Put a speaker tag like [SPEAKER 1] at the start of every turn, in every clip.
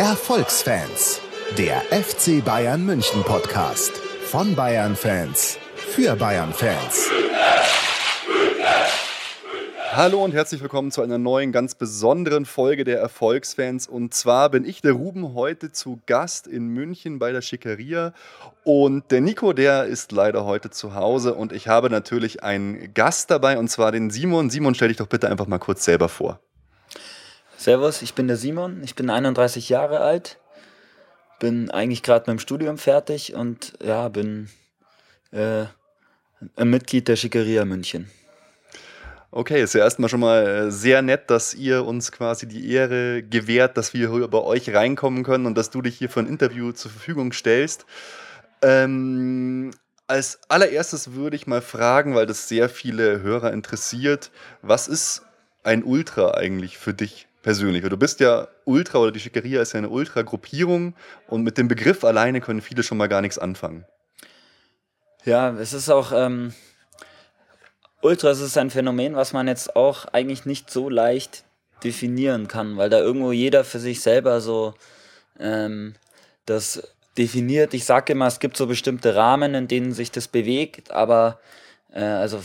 [SPEAKER 1] Erfolgsfans, der FC Bayern München Podcast von Bayern Fans für Bayern Fans.
[SPEAKER 2] Hallo und herzlich willkommen zu einer neuen, ganz besonderen Folge der Erfolgsfans. Und zwar bin ich, der Ruben, heute zu Gast in München bei der Schickeria. Und der Nico, der ist leider heute zu Hause. Und ich habe natürlich einen Gast dabei, und zwar den Simon. Simon, stell dich doch bitte einfach mal kurz selber vor.
[SPEAKER 3] Servus, ich bin der Simon, ich bin 31 Jahre alt, bin eigentlich gerade mit dem Studium fertig und ja, bin äh, ein Mitglied der Schickeria München.
[SPEAKER 2] Okay, ist ja erstmal schon mal äh, sehr nett, dass ihr uns quasi die Ehre gewährt, dass wir hier bei euch reinkommen können und dass du dich hier für ein Interview zur Verfügung stellst. Ähm, als allererstes würde ich mal fragen, weil das sehr viele Hörer interessiert, was ist ein Ultra eigentlich für dich persönlich? Du bist ja Ultra oder die Schickeria ist ja eine Ultra-Gruppierung und mit dem Begriff alleine können viele schon mal gar nichts anfangen.
[SPEAKER 3] Ja, es ist auch, ähm, Ultras ist ein Phänomen, was man jetzt auch eigentlich nicht so leicht definieren kann, weil da irgendwo jeder für sich selber so ähm, das definiert. Ich sage immer, es gibt so bestimmte Rahmen, in denen sich das bewegt, aber äh, also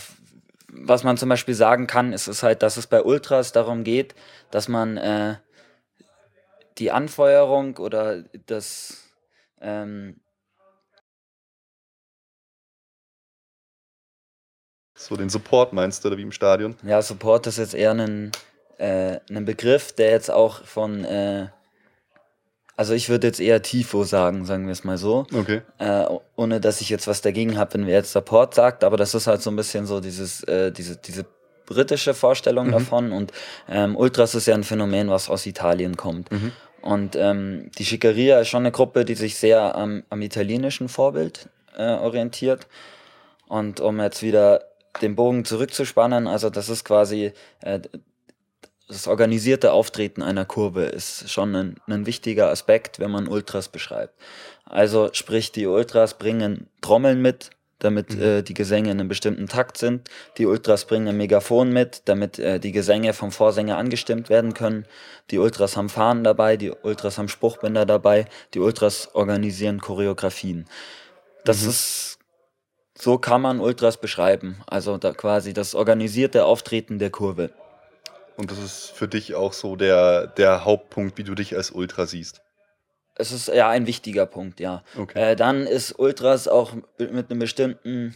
[SPEAKER 3] was man zum Beispiel sagen kann, ist es halt, dass es bei Ultras darum geht, dass man äh, die Anfeuerung oder das ähm,
[SPEAKER 2] So den Support meinst du, oder wie im Stadion?
[SPEAKER 3] Ja, Support ist jetzt eher ein, äh, ein Begriff, der jetzt auch von, äh, also ich würde jetzt eher Tifo sagen, sagen wir es mal so.
[SPEAKER 2] Okay.
[SPEAKER 3] Äh, ohne dass ich jetzt was dagegen habe, wenn wer jetzt Support sagt, aber das ist halt so ein bisschen so dieses, äh, diese, diese britische Vorstellung mhm. davon und ähm, Ultras ist ja ein Phänomen, was aus Italien kommt. Mhm. Und ähm, die Schickeria ist schon eine Gruppe, die sich sehr am, am italienischen Vorbild äh, orientiert. Und um jetzt wieder den Bogen zurückzuspannen, also das ist quasi äh, das organisierte Auftreten einer Kurve ist schon ein, ein, wichtiger Aspekt, wenn man Ultras beschreibt. Also sprich, die Ultras bringen Trommeln mit, damit mhm. äh, die Gesänge in einem bestimmten Takt sind. Die Ultras bringen ein Megafon mit, damit äh, die Gesänge vom Vorsänger angestimmt werden können. Die Ultras haben Fahnen dabei, die Ultras haben Spruchbänder dabei, die Ultras organisieren Choreografien. Das mhm. ist so kann man Ultras beschreiben. Also da quasi das organisierte Auftreten der Kurve.
[SPEAKER 2] Und das ist für dich auch so der, der Hauptpunkt, wie du dich als Ultra siehst.
[SPEAKER 3] Es ist ja ein wichtiger Punkt, ja. Okay. Äh, dann ist Ultras auch mit einem bestimmten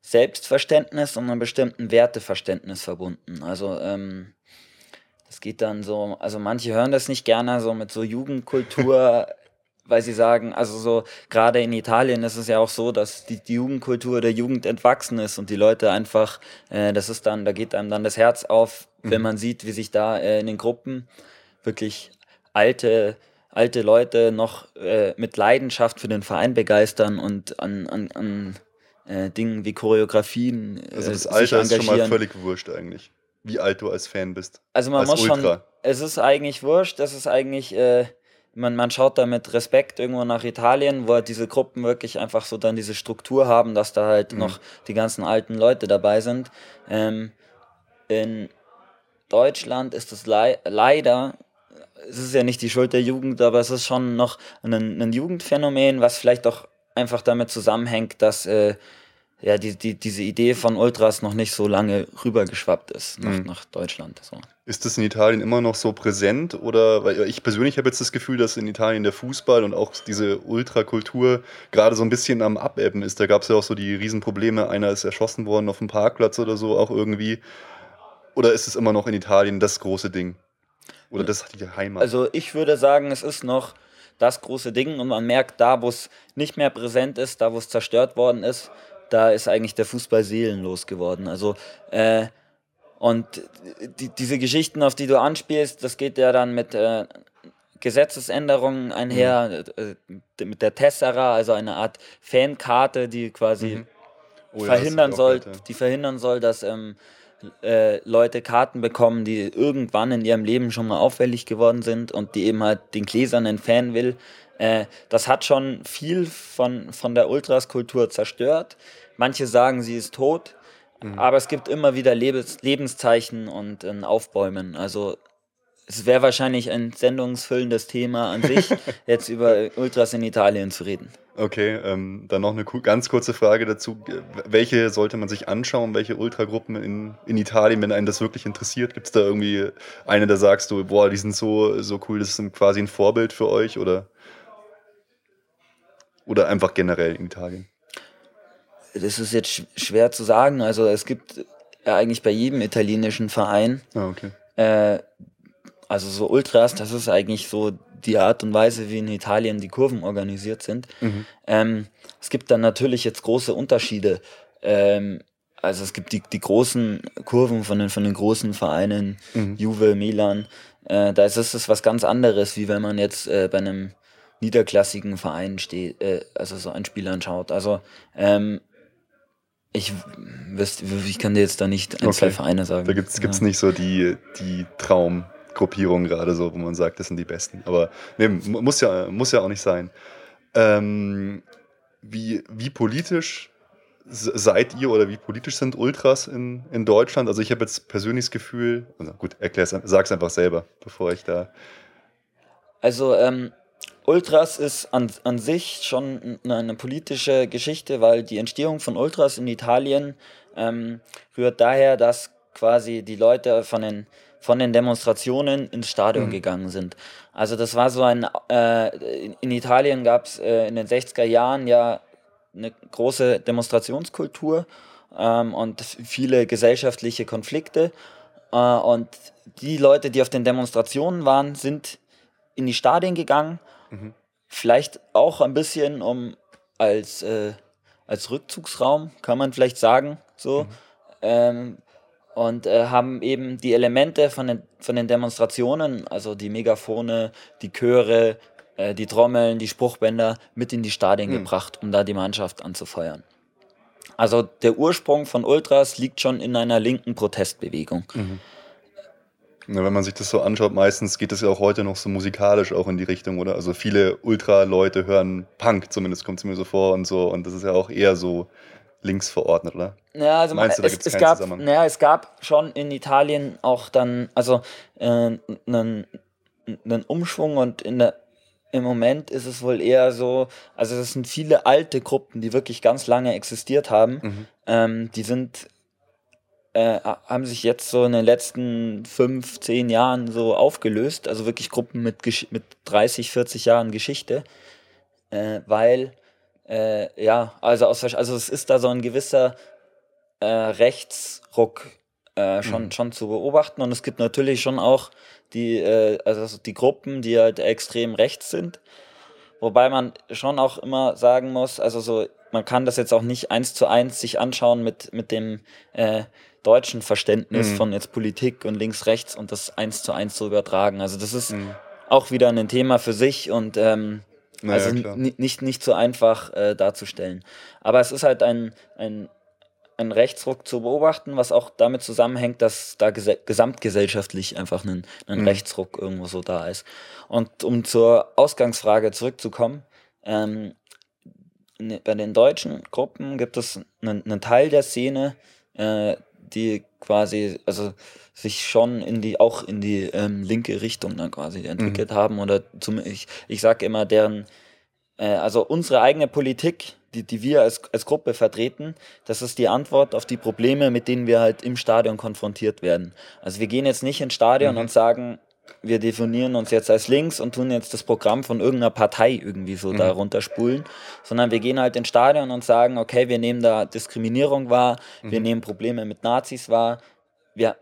[SPEAKER 3] Selbstverständnis und einem bestimmten Werteverständnis verbunden. Also ähm, das geht dann so, also manche hören das nicht gerne, so mit so Jugendkultur weil sie sagen, also so gerade in Italien ist es ja auch so, dass die, die Jugendkultur der Jugend entwachsen ist und die Leute einfach, äh, das ist dann, da geht einem dann das Herz auf, mhm. wenn man sieht, wie sich da äh, in den Gruppen wirklich alte alte Leute noch äh, mit Leidenschaft für den Verein begeistern und an, an, an äh, Dingen wie Choreografien.
[SPEAKER 2] Äh, also das Alter ist schon mal völlig wurscht eigentlich, wie alt du als Fan bist.
[SPEAKER 3] Also man muss Ultra. schon, es ist eigentlich wurscht, das ist eigentlich äh, man, man schaut da mit Respekt irgendwo nach Italien, wo halt diese Gruppen wirklich einfach so dann diese Struktur haben, dass da halt mhm. noch die ganzen alten Leute dabei sind. Ähm, in Deutschland ist es le leider, es ist ja nicht die Schuld der Jugend, aber es ist schon noch ein, ein Jugendphänomen, was vielleicht auch einfach damit zusammenhängt, dass äh, ja, die, die, diese Idee von Ultras noch nicht so lange rübergeschwappt ist nach, mhm. nach Deutschland. So.
[SPEAKER 2] Ist das in Italien immer noch so präsent? Oder weil ich persönlich habe jetzt das Gefühl, dass in Italien der Fußball und auch diese Ultrakultur gerade so ein bisschen am Abebben ist. Da gab es ja auch so die Riesenprobleme, einer ist erschossen worden auf dem Parkplatz oder so, auch irgendwie. Oder ist es immer noch in Italien das große Ding? Oder das die Heimat?
[SPEAKER 3] Also ich würde sagen, es ist noch das große Ding und man merkt da, wo es nicht mehr präsent ist, da wo es zerstört worden ist, da ist eigentlich der Fußball seelenlos geworden. Also, äh, und die, diese Geschichten, auf die du anspielst, das geht ja dann mit äh, Gesetzesänderungen einher, mhm. äh, mit der Tessera, also eine Art Fankarte, die quasi mhm. oh, verhindern soll, ja. die verhindern soll, dass ähm, äh, Leute Karten bekommen, die irgendwann in ihrem Leben schon mal auffällig geworden sind und die eben halt den gläsernen Fan will, äh, das hat schon viel von, von der Ultras-Kultur zerstört. Manche sagen, sie ist tot, mhm. aber es gibt immer wieder Lebens Lebenszeichen und ein Aufbäumen. Also es wäre wahrscheinlich ein sendungsfüllendes Thema an sich, jetzt über Ultras in Italien zu reden.
[SPEAKER 2] Okay, ähm, dann noch eine ganz kurze Frage dazu. Welche sollte man sich anschauen? Welche Ultragruppen in, in Italien, wenn einen das wirklich interessiert? Gibt es da irgendwie eine, da sagst du, boah, die sind so, so cool, das ist quasi ein Vorbild für euch? Oder, oder einfach generell in Italien?
[SPEAKER 3] Das ist jetzt schwer zu sagen. Also es gibt ja eigentlich bei jedem italienischen Verein
[SPEAKER 2] ah, okay.
[SPEAKER 3] äh, also so Ultras, das ist eigentlich so die Art und Weise, wie in Italien die Kurven organisiert sind. Mhm. Ähm, es gibt dann natürlich jetzt große Unterschiede. Ähm, also es gibt die, die großen Kurven von den, von den großen Vereinen, mhm. Juve, Milan. Äh, da ist es was ganz anderes, wie wenn man jetzt äh, bei einem niederklassigen Verein steht, äh, also so ein Spiel anschaut. Also ähm, ich, wüsste, ich kann dir jetzt da nicht ein, okay. zwei Vereine sagen.
[SPEAKER 2] Da gibt es ja. nicht so die, die Traum, Gruppierung gerade so, wo man sagt, das sind die Besten. Aber nee, muss ja, muss ja auch nicht sein. Ähm, wie, wie politisch seid ihr oder wie politisch sind Ultras in, in Deutschland? Also ich habe jetzt persönlich das Gefühl, also gut, erklär's, sag's einfach selber, bevor ich da.
[SPEAKER 3] Also ähm, Ultras ist an, an sich schon eine politische Geschichte, weil die Entstehung von Ultras in Italien ähm, rührt daher, dass quasi die Leute von den von den Demonstrationen ins Stadion mhm. gegangen sind. Also das war so ein, äh, in Italien gab es äh, in den 60er Jahren ja eine große Demonstrationskultur ähm, und viele gesellschaftliche Konflikte. Äh, und die Leute, die auf den Demonstrationen waren, sind in die Stadien gegangen. Mhm. Vielleicht auch ein bisschen um als, äh, als Rückzugsraum, kann man vielleicht sagen. So. Mhm. Ähm, und äh, haben eben die Elemente von den, von den Demonstrationen, also die Megafone, die Chöre, äh, die Trommeln, die Spruchbänder mit in die Stadien mhm. gebracht, um da die Mannschaft anzufeuern. Also der Ursprung von Ultras liegt schon in einer linken Protestbewegung.
[SPEAKER 2] Mhm. Ja, wenn man sich das so anschaut, meistens geht es ja auch heute noch so musikalisch auch in die Richtung, oder? Also viele Ultra-Leute hören Punk, zumindest kommt es mir so vor und so. Und das ist ja auch eher so links verordnet, oder?
[SPEAKER 3] Ja, also Meinst du, da es, es gab, ja, es gab schon in Italien auch dann, also einen äh, Umschwung und in der, im Moment ist es wohl eher so, also es sind viele alte Gruppen, die wirklich ganz lange existiert haben, mhm. ähm, die sind äh, haben sich jetzt so in den letzten fünf, zehn Jahren so aufgelöst, also wirklich Gruppen mit, mit 30, 40 Jahren Geschichte, äh, weil äh, ja, also, aus, also es ist da so ein gewisser äh, Rechtsruck äh, schon, mhm. schon zu beobachten und es gibt natürlich schon auch die, äh, also die Gruppen, die halt extrem rechts sind. Wobei man schon auch immer sagen muss, also so, man kann das jetzt auch nicht eins zu eins sich anschauen mit, mit dem äh, deutschen Verständnis mhm. von jetzt Politik und links, rechts und das eins zu eins zu übertragen. Also das ist mhm. auch wieder ein Thema für sich und ähm, naja, also nicht, nicht so einfach äh, darzustellen. Aber es ist halt ein, ein, ein Rechtsruck zu beobachten, was auch damit zusammenhängt, dass da ges gesamtgesellschaftlich einfach ein, ein mhm. Rechtsruck irgendwo so da ist. Und um zur Ausgangsfrage zurückzukommen, ähm, ne, bei den deutschen Gruppen gibt es einen, einen Teil der Szene, äh, die quasi, also sich schon in die, auch in die ähm, linke Richtung dann quasi entwickelt mhm. haben. Oder zum, ich, ich sage immer, deren, äh, also unsere eigene Politik, die, die wir als, als Gruppe vertreten, das ist die Antwort auf die Probleme, mit denen wir halt im Stadion konfrontiert werden. Also wir gehen jetzt nicht ins Stadion mhm. und sagen, wir definieren uns jetzt als links und tun jetzt das Programm von irgendeiner Partei irgendwie so mhm. da runterspulen, sondern wir gehen halt ins Stadion und sagen, okay, wir nehmen da Diskriminierung wahr, mhm. wir nehmen Probleme mit Nazis wahr, wir,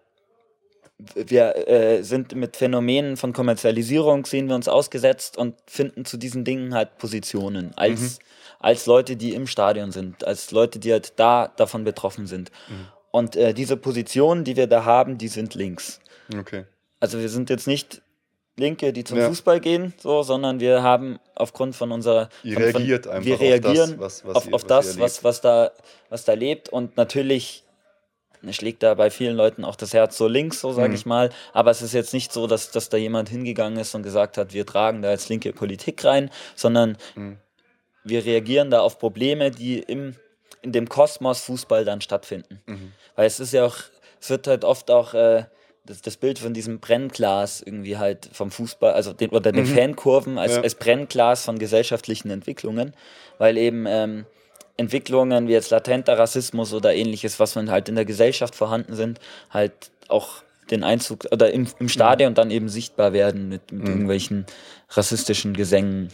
[SPEAKER 3] wir äh, sind mit Phänomenen von Kommerzialisierung, sehen wir uns ausgesetzt und finden zu diesen Dingen halt Positionen als, mhm. als Leute, die im Stadion sind, als Leute, die halt da davon betroffen sind. Mhm. Und äh, diese Positionen, die wir da haben, die sind links.
[SPEAKER 2] Okay.
[SPEAKER 3] Also wir sind jetzt nicht Linke, die zum ja. Fußball gehen, so, sondern wir haben aufgrund von unserer.
[SPEAKER 2] Ihr reagiert
[SPEAKER 3] einfach wir reagieren auf das, was, was auf, ihr, auf das, was, was, da, was da lebt. Und natürlich schlägt da bei vielen Leuten auch das Herz so links, so sage mhm. ich mal. Aber es ist jetzt nicht so, dass, dass da jemand hingegangen ist und gesagt hat, wir tragen da jetzt linke Politik rein, sondern mhm. wir reagieren da auf Probleme, die im, in dem Kosmos Fußball dann stattfinden. Mhm. Weil es ist ja auch, es wird halt oft auch. Äh, das, das Bild von diesem Brennglas irgendwie halt vom Fußball, also den, oder den mhm. Fankurven als, ja. als Brennglas von gesellschaftlichen Entwicklungen, weil eben ähm, Entwicklungen wie jetzt latenter Rassismus oder ähnliches, was man halt in der Gesellschaft vorhanden sind, halt auch den Einzug oder im, im Stadion mhm. dann eben sichtbar werden mit, mit mhm. irgendwelchen rassistischen Gesängen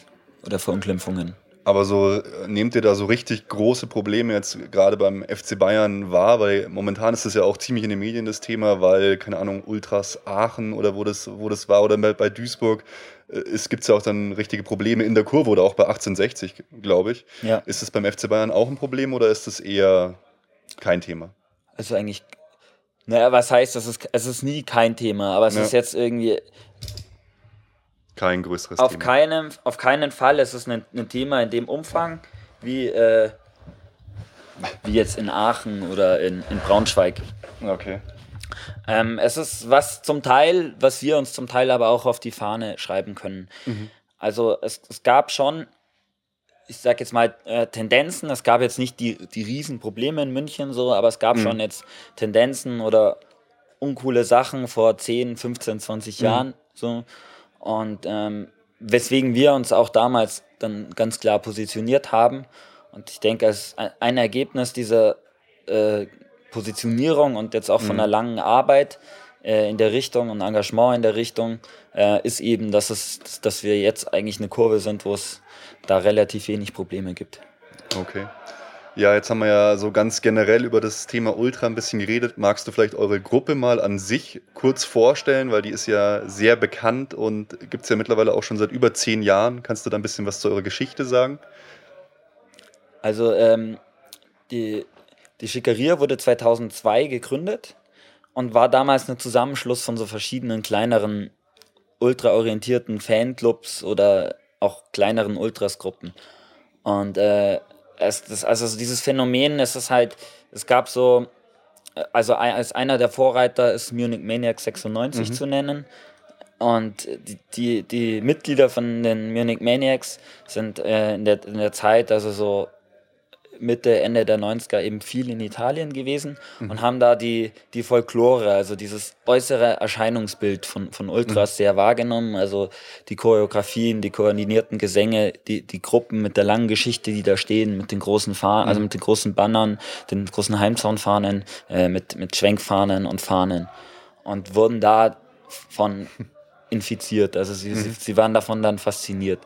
[SPEAKER 3] oder Verunglimpfungen.
[SPEAKER 2] Aber so nehmt ihr da so richtig große Probleme jetzt gerade beim FC Bayern wahr, weil momentan ist das ja auch ziemlich in den Medien das Thema, weil, keine Ahnung, Ultras Aachen oder wo das, wo das war oder bei Duisburg, äh, es gibt ja auch dann richtige Probleme in der Kurve oder auch bei 1860, glaube ich. Ja. Ist das beim FC Bayern auch ein Problem oder ist das eher kein Thema?
[SPEAKER 3] Also eigentlich, naja, was heißt, das ist, es ist nie kein Thema, aber es ja. ist jetzt irgendwie,
[SPEAKER 2] kein größeres
[SPEAKER 3] auf
[SPEAKER 2] Thema.
[SPEAKER 3] Keinem, auf keinen Fall ist es ein, ein Thema in dem Umfang wie, äh, wie jetzt in Aachen oder in, in Braunschweig.
[SPEAKER 2] Okay.
[SPEAKER 3] Ähm, es ist was zum Teil, was wir uns zum Teil aber auch auf die Fahne schreiben können. Mhm. Also es, es gab schon, ich sag jetzt mal, äh, Tendenzen. Es gab jetzt nicht die, die Riesenprobleme in München so, aber es gab mhm. schon jetzt Tendenzen oder uncoole Sachen vor 10, 15, 20 Jahren. Mhm. So. Und ähm, weswegen wir uns auch damals dann ganz klar positioniert haben. Und ich denke, ist ein Ergebnis dieser äh, Positionierung und jetzt auch von mhm. einer langen Arbeit äh, in der Richtung und Engagement in der Richtung äh, ist eben, dass, es, dass wir jetzt eigentlich eine Kurve sind, wo es da relativ wenig Probleme gibt.
[SPEAKER 2] Okay. Ja, jetzt haben wir ja so ganz generell über das Thema Ultra ein bisschen geredet. Magst du vielleicht eure Gruppe mal an sich kurz vorstellen, weil die ist ja sehr bekannt und gibt es ja mittlerweile auch schon seit über zehn Jahren. Kannst du da ein bisschen was zu eurer Geschichte sagen?
[SPEAKER 3] Also ähm, die, die Schickeria wurde 2002 gegründet und war damals ein Zusammenschluss von so verschiedenen kleineren ultraorientierten Fanclubs oder auch kleineren Ultrasgruppen. Und äh, es, das, also dieses Phänomen, es ist halt, es gab so, also als einer der Vorreiter ist Munich Maniac 96 mhm. zu nennen. Und die, die, die, Mitglieder von den Munich Maniacs sind äh, in, der, in der Zeit, also so Mitte, Ende der 90er eben viel in Italien gewesen mhm. und haben da die, die Folklore, also dieses äußere Erscheinungsbild von, von Ultras mhm. sehr wahrgenommen. Also die Choreografien, die koordinierten Gesänge, die, die Gruppen mit der langen Geschichte, die da stehen, mit den großen Fahnen, also mhm. also mit den großen Bannern, den großen Heimzaunfahnen, äh, mit, mit Schwenkfahnen und Fahnen. Und wurden da von infiziert. Also sie, sie, mhm. sie waren davon dann fasziniert.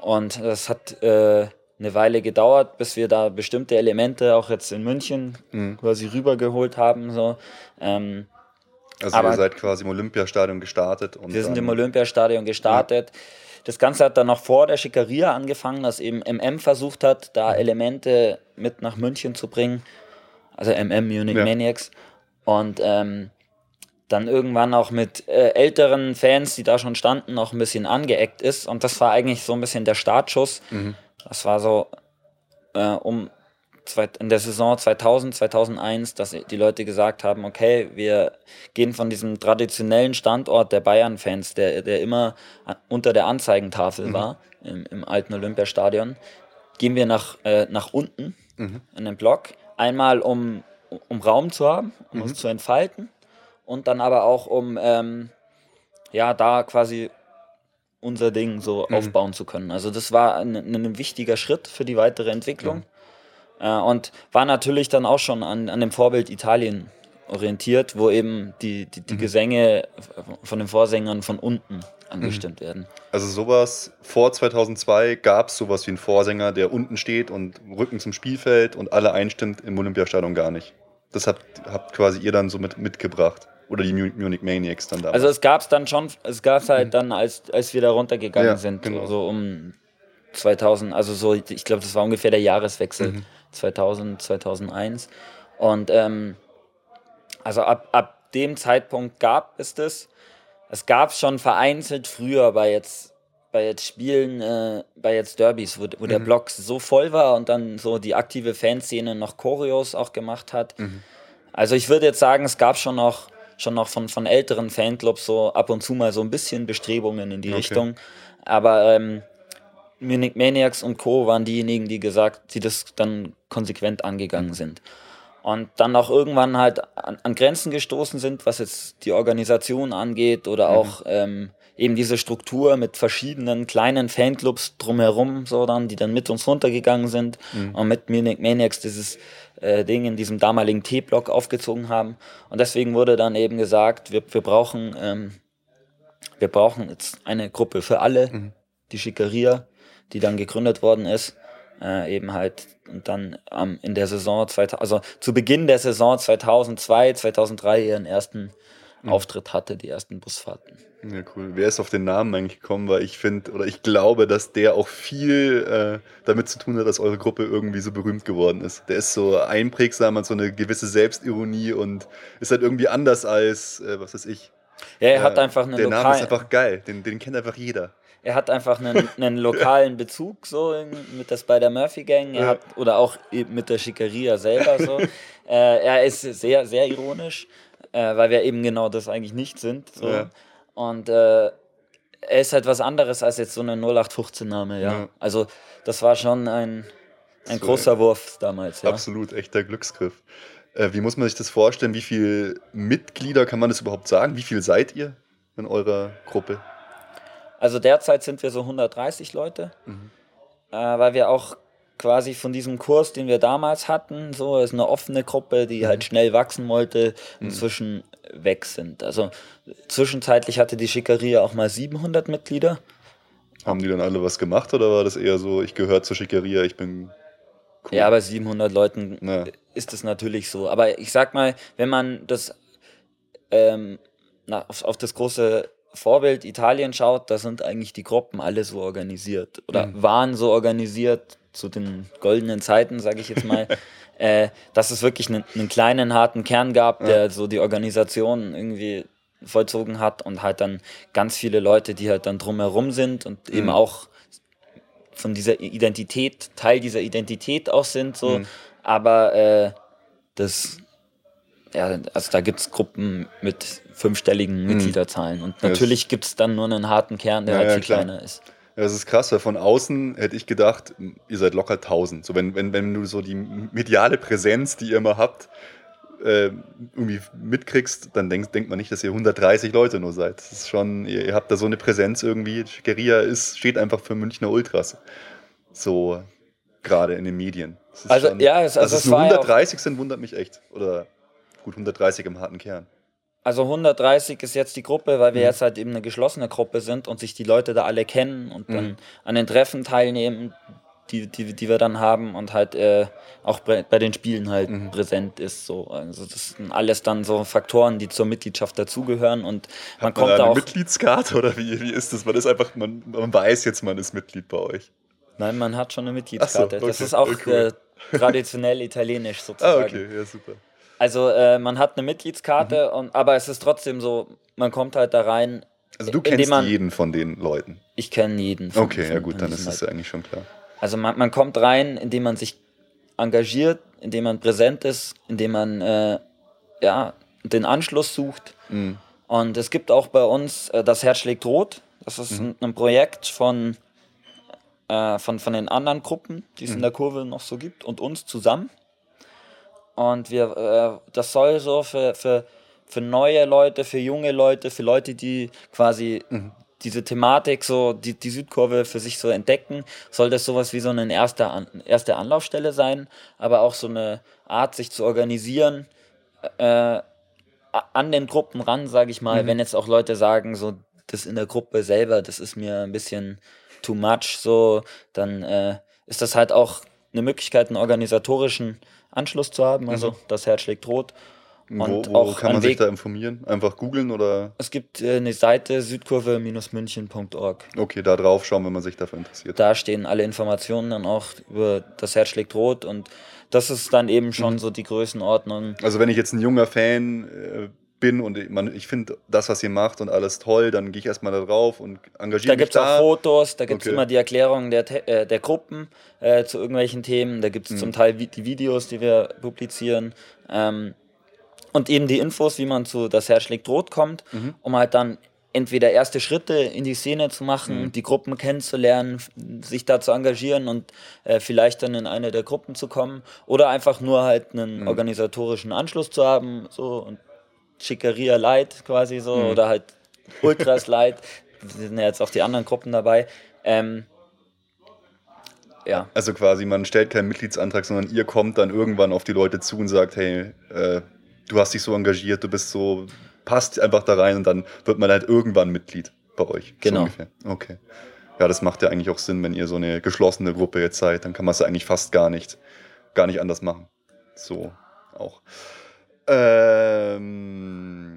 [SPEAKER 3] Und das hat äh, eine Weile gedauert, bis wir da bestimmte Elemente auch jetzt in München mhm. quasi rübergeholt haben. So. Ähm,
[SPEAKER 2] also ihr seid quasi im Olympiastadion gestartet.
[SPEAKER 3] Und wir sind im Olympiastadion gestartet. Ja. Das Ganze hat dann noch vor der Schickeria angefangen, dass eben MM versucht hat, da mhm. Elemente mit nach München zu bringen. Also MM Munich ja. Maniacs. Und ähm, dann irgendwann auch mit äh, älteren Fans, die da schon standen, noch ein bisschen angeeckt ist. Und das war eigentlich so ein bisschen der Startschuss. Mhm das war so äh, um in der Saison 2000, 2001, dass die Leute gesagt haben, okay, wir gehen von diesem traditionellen Standort der Bayern-Fans, der, der immer unter der Anzeigentafel mhm. war, im, im, alten Olympiastadion, gehen wir nach, äh, nach unten mhm. in den Block. Einmal, um, um Raum zu haben, um mhm. uns zu entfalten und dann aber auch, um ähm, ja, da quasi unser Ding so mhm. aufbauen zu können. Also das war ein, ein, wichtiger Schritt für die weitere Entwicklung mhm. äh, und war natürlich dann auch schon an, an dem Vorbild Italien orientiert, wo eben die, die, die mhm. Gesänge von den Vorsängern von unten angestimmt mhm. werden.
[SPEAKER 2] Also sowas, vor 2002 gab es sowas wie einen Vorsänger, der unten steht und Rücken zum Spielfeld und alle einstimmt im Olympiastadion gar nicht. Das habt, habt quasi ihr dann so mit, mitgebracht. Oder die Munich Maniacs dann da.
[SPEAKER 3] Also es gab es dann schon, es gab es halt mhm. dann, als, als wir da runtergegangen ja, sind, genau. so um 2000, also so, ich glaube, das war ungefähr der Jahreswechsel, mhm. 2000, 2001. Und ähm, also ab, ab dem Zeitpunkt gab es das. Es gab es schon vereinzelt früher bei jetzt, bei jetzt Spielen, äh, bei jetzt Derbys, wo, wo mhm. der Block so voll war und dann so die aktive Fanszene noch Choreos auch gemacht hat. Mhm. Also ich würde jetzt sagen, es gab schon noch schon noch von, von älteren Fanclubs so ab und zu mal so ein bisschen Bestrebungen in die okay. Richtung. Aber ähm, Munich Maniacs und Co. waren diejenigen, die gesagt, die das dann konsequent angegangen sind. und dann auch irgendwann halt an, an, Grenzen gestoßen sind, was jetzt die Organisation angeht oder mhm. auch ähm, eben diese Struktur mit verschiedenen kleinen Fanclubs drumherum, so dann, die dann mit uns runtergegangen sind mhm. und mit Maniacs dieses äh, Ding in diesem damaligen T-Block aufgezogen haben. Und deswegen wurde dann eben gesagt, wir, wir brauchen ähm, wir brauchen jetzt eine Gruppe für alle, mhm. die Schickeria, die dann gegründet worden ist. Äh, eben halt und dann ähm, in der Saison 2000, also zu Beginn der Saison 2002, 2003 ihren ersten mhm. Auftritt hatte, die ersten Busfahrten.
[SPEAKER 2] Ja, cool. Wer ist auf den Namen eigentlich gekommen? Weil ich finde, oder ich glaube, dass der auch viel äh, damit zu tun hat, dass eure Gruppe irgendwie so berühmt geworden ist. Der ist so einprägsam, hat so eine gewisse Selbstironie und ist halt irgendwie anders als, äh, was weiß ich,
[SPEAKER 3] ja, er hat einfach einen
[SPEAKER 2] Der Name ist einfach geil, den, den kennt einfach jeder.
[SPEAKER 3] Er hat einfach einen, einen lokalen Bezug so mit der Spider Murphy Gang, er hat oder auch mit der Schickeria selber so. äh, er ist sehr sehr ironisch, äh, weil wir eben genau das eigentlich nicht sind. So. Ja. Und äh, er ist halt was anderes als jetzt so ein 0815 Name, ja. ja. Also das war schon ein ein so, großer Wurf damals. Ja.
[SPEAKER 2] Absolut, echter Glücksgriff. Äh, wie muss man sich das vorstellen? Wie viele Mitglieder kann man das überhaupt sagen? Wie viel seid ihr in eurer Gruppe?
[SPEAKER 3] Also derzeit sind wir so 130 Leute, mhm. äh, weil wir auch quasi von diesem Kurs, den wir damals hatten, so ist eine offene Gruppe, die mhm. halt schnell wachsen wollte, mhm. inzwischen mhm. weg sind. Also zwischenzeitlich hatte die Schickeria auch mal 700 Mitglieder.
[SPEAKER 2] Haben die dann alle was gemacht oder war das eher so, ich gehöre zur Schickeria, ich bin
[SPEAKER 3] Cool. Ja, bei 700 Leuten ja. ist das natürlich so. Aber ich sag mal, wenn man das ähm, na, auf, auf, das große Vorbild Italien schaut, da sind eigentlich die Gruppen alle so organisiert oder mhm. waren so organisiert zu den goldenen Zeiten, sage ich jetzt mal, äh, dass es wirklich einen, einen, kleinen harten Kern gab, der ja. so die Organisation irgendwie vollzogen hat und halt dann ganz viele Leute, die halt dann drumherum sind und mhm. eben auch von dieser Identität, Teil dieser Identität auch sind, so. Mhm. Aber äh, das, ja, also da gibt es Gruppen mit fünfstelligen mhm. Mitgliederzahlen. Und natürlich gibt es dann nur einen harten Kern, der ja, halt viel ja, kleiner ist.
[SPEAKER 2] Ja, das ist krass, weil von außen hätte ich gedacht, ihr seid locker 1000. So, wenn, wenn, wenn du so die mediale Präsenz, die ihr immer habt, äh, irgendwie mitkriegst, dann denk, denkt man nicht, dass ihr 130 Leute nur seid. Das ist schon, ihr, ihr habt da so eine Präsenz irgendwie. Schickeria ist, steht einfach für Münchner Ultras. So gerade in den Medien.
[SPEAKER 3] Also, schon, ja, es, also
[SPEAKER 2] dass es nur 130 ja sind, wundert mich echt. Oder gut, 130 im harten Kern.
[SPEAKER 3] Also 130 ist jetzt die Gruppe, weil wir mhm. jetzt halt eben eine geschlossene Gruppe sind und sich die Leute da alle kennen und dann mhm. an den Treffen teilnehmen, die, die, die wir dann haben und halt äh, auch bei, den Spielen halt mhm. präsent ist. So. Also das sind alles dann so Faktoren, die zur Mitgliedschaft dazugehören und
[SPEAKER 2] man Hat kommt man da eine auch. Mitgliedskarte oder wie, wie ist das? Man ist einfach, man, man weiß jetzt, man ist Mitglied bei euch.
[SPEAKER 3] Nein, man hat schon eine Mitgliedskarte. So, okay. Das ist auch cool. äh, traditionell italienisch sozusagen.
[SPEAKER 2] Ah, okay, ja, super.
[SPEAKER 3] Also äh, man hat eine Mitgliedskarte, mhm. und, aber es ist trotzdem so, man kommt halt da rein.
[SPEAKER 2] Also du kennst man, jeden von den Leuten?
[SPEAKER 3] Ich kenne jeden.
[SPEAKER 2] Von, okay, von, ja gut, dann ist das ja eigentlich schon klar.
[SPEAKER 3] Also man, man kommt rein, indem man sich engagiert, indem man präsent ist, indem man äh, ja, den Anschluss sucht. Mhm. Und es gibt auch bei uns äh, das Herz schlägt rot. Das ist mhm. ein, ein, Projekt von, äh, von, von den anderen Gruppen, die es mhm. in der Kurve noch so gibt, und uns zusammen. Und wir, äh, das soll so für, für, für neue Leute, für junge Leute, für Leute, die quasi mhm diese Thematik, so die, die Südkurve für sich so entdecken, soll das sowas wie so eine erste, An erste Anlaufstelle sein, aber auch so eine Art, sich zu organisieren, äh, an den Gruppen ran, sage ich mal, mhm. wenn jetzt auch Leute sagen, so das in der Gruppe selber, das ist mir ein bisschen too much, so, dann äh, ist das halt auch eine Möglichkeit, einen organisatorischen Anschluss zu haben, also mhm. das Herz schlägt rot
[SPEAKER 2] und wo, wo auch kann man sich da informieren? Einfach googeln oder?
[SPEAKER 3] Es gibt äh, eine Seite südkurve-münchen.org.
[SPEAKER 2] Okay, da drauf schauen, wenn man sich dafür interessiert.
[SPEAKER 3] Da stehen alle Informationen dann auch über das Herz schlägt rot und das ist dann eben schon mhm. so die Größenordnung.
[SPEAKER 2] Also wenn ich jetzt ein junger Fan äh, bin und ich, ich finde das, was ihr macht und alles toll, dann gehe ich erstmal da drauf und engagiere
[SPEAKER 3] mich da. Da gibt es auch Fotos, da gibt es okay. immer die Erklärungen der, äh, der Gruppen äh, zu irgendwelchen Themen, da gibt es mhm. zum Teil die Videos, die wir publizieren. Ähm, und eben die Infos, wie man zu Das Herz schlägt rot kommt, mhm. um halt dann entweder erste Schritte in die Szene zu machen, mhm. die Gruppen kennenzulernen, sich da zu engagieren und äh, vielleicht dann in eine der Gruppen zu kommen oder einfach nur halt einen mhm. organisatorischen Anschluss zu haben, so und Schickeria Light quasi so mhm. oder halt Ultras Light, sind ja jetzt auch die anderen Gruppen dabei. Ähm, ja.
[SPEAKER 2] Also quasi, man stellt keinen Mitgliedsantrag, sondern ihr kommt dann irgendwann auf die Leute zu und sagt, hey, äh, du hast dich so engagiert, du bist so, passt einfach da rein und dann wird man halt irgendwann Mitglied bei euch.
[SPEAKER 3] Genau.
[SPEAKER 2] So okay. Ja, das macht ja eigentlich auch Sinn, wenn ihr so eine geschlossene Gruppe jetzt seid, dann kann man es eigentlich fast gar nicht, gar nicht anders machen. So auch. Ähm,